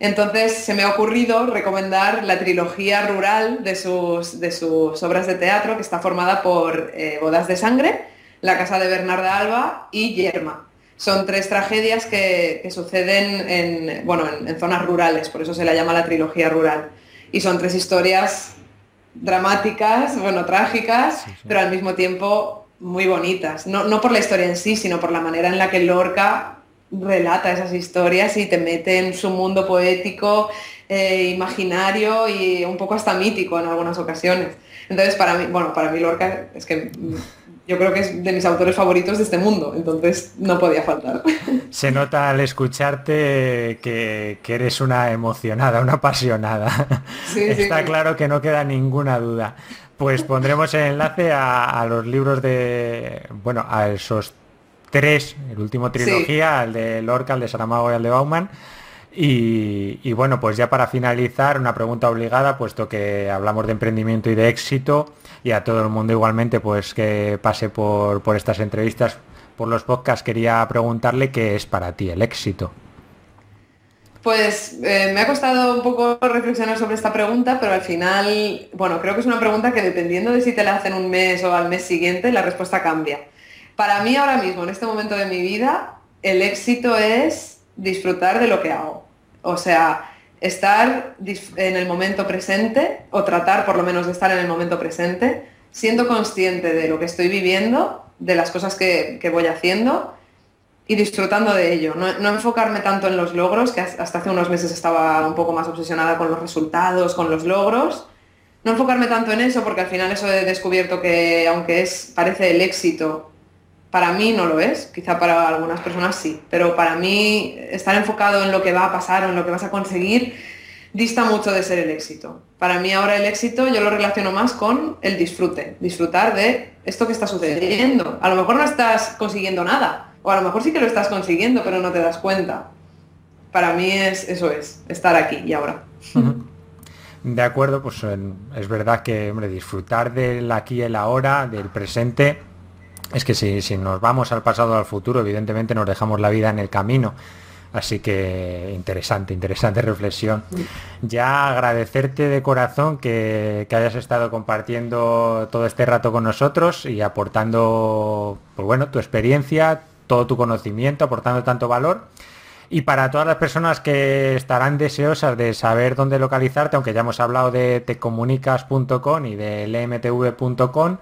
Entonces se me ha ocurrido recomendar la trilogía rural de sus, de sus obras de teatro, que está formada por eh, Bodas de Sangre, La Casa de Bernarda Alba y Yerma. Son tres tragedias que, suceden en, bueno, en, zonas rurales, por eso se la llama la trilogía rural. Y son tres historias dramáticas, bueno, trágicas, pero al mismo tiempo muy bonitas. No, no por la historia en sí, sino por la manera en la que Lorca relata esas historias y te mete en su mundo poético, eh, imaginario y un poco hasta mítico en algunas ocasiones. Entonces, para mí, bueno, para mí Lorca es que yo creo que es de mis autores favoritos de este mundo, entonces no podía faltar. Se nota al escucharte que, eres una emocionada, una apasionada. Está claro que no queda ninguna duda. Pues pondremos el enlace a, los libros de, bueno, a esos tres, el último trilogía, el de Lorca, el de Saramago y el de Bauman. Y, bueno, pues ya para finalizar, una pregunta obligada, puesto que hablamos de emprendimiento y de éxito, y a todo el mundo igualmente, pues que pase por, por estas entrevistas, por los podcasts, quería preguntarle qué es para ti el éxito. Pues eh, me ha costado un poco reflexionar sobre esta pregunta, pero al final, bueno, creo que es una pregunta que dependiendo de si te la hacen un mes o al mes siguiente, la respuesta cambia. Para mí ahora mismo, en este momento de mi vida, el éxito es disfrutar de lo que hago. O sea, estar en el momento presente, o tratar por lo menos de estar en el momento presente, siendo consciente de lo que estoy viviendo, de las cosas que, que voy haciendo y disfrutando de ello. No, enfocarme tanto en los logros, que hasta hace unos meses estaba un poco más obsesionada con los resultados, con los logros. No enfocarme tanto en eso, porque al final eso he descubierto que aunque es, parece el éxito, para mí no lo es, quizá para algunas personas sí, pero para mí estar enfocado en lo que va a pasar o en lo que vas a conseguir dista mucho de ser el éxito. Para mí ahora el éxito yo lo relaciono más con el disfrute, disfrutar de esto que está sucediendo. A lo mejor no estás consiguiendo nada, o a lo mejor sí que lo estás consiguiendo, pero no te das cuenta. Para mí es eso es, estar aquí y ahora. De acuerdo, pues es verdad que hombre, disfrutar del aquí y el ahora, del presente, es que si, si nos vamos al pasado o al futuro, evidentemente nos dejamos la vida en el camino. Así que interesante, interesante reflexión. Ya agradecerte de corazón que, que, hayas estado compartiendo todo este rato con nosotros y aportando, pues bueno, tu experiencia, todo tu conocimiento, aportando tanto valor. Y para todas las personas que estarán deseosas de saber dónde localizarte, aunque ya hemos hablado de tecomunicas.com y de lmtv.com,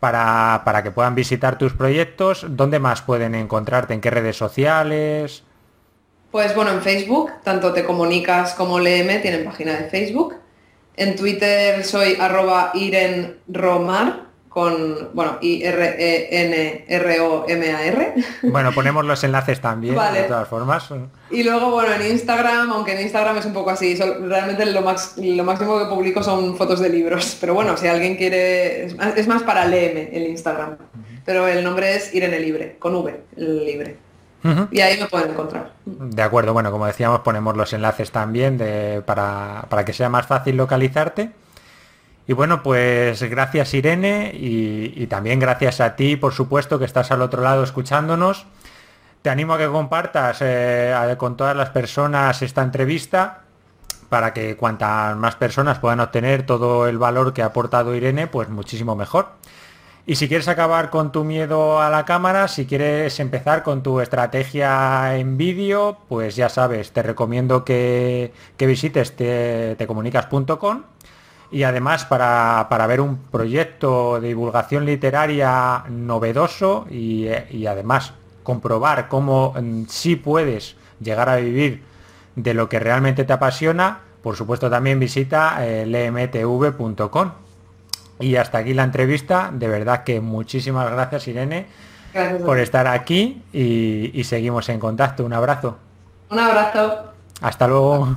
para, para, que puedan visitar tus proyectos, ¿dónde más pueden encontrarte? ¿En qué redes sociales? Pues bueno, en Facebook, tanto Te Comunicas como LM tienen página de Facebook. En Twitter soy arroba irenromar con, bueno, I-R-E-N-R-O-M-A-R. Bueno, ponemos los enlaces también, de todas formas. Y luego, bueno, en Instagram, aunque en Instagram es un poco así, realmente lo, más, lo máximo que publico son fotos de libros. Pero bueno, si alguien quiere, es más, para leerme el Instagram. Pero el nombre es Irene Libre, con V, libre. Y ahí me pueden encontrar. De acuerdo, bueno, como decíamos, ponemos los enlaces también de, para, para que sea más fácil localizarte. Y bueno, pues gracias Irene y, también gracias a ti, por supuesto, que estás al otro lado escuchándonos. Te animo a que compartas eh, con todas las personas esta entrevista para que cuantas más personas puedan obtener todo el valor que ha aportado Irene, pues muchísimo mejor. Y si quieres acabar con tu miedo a la cámara, si quieres empezar con tu estrategia en vídeo, pues ya sabes, te recomiendo que, visites tecomunicas.com y además para, ver un proyecto de divulgación literaria novedoso y, además comprobar cómo mm, sí puedes llegar a vivir de lo que realmente te apasiona, por supuesto también visita eh, lmtv.com. Y hasta aquí la entrevista. De verdad que muchísimas gracias Irene por estar aquí y seguimos en contacto. Un abrazo. Un abrazo. Hasta luego.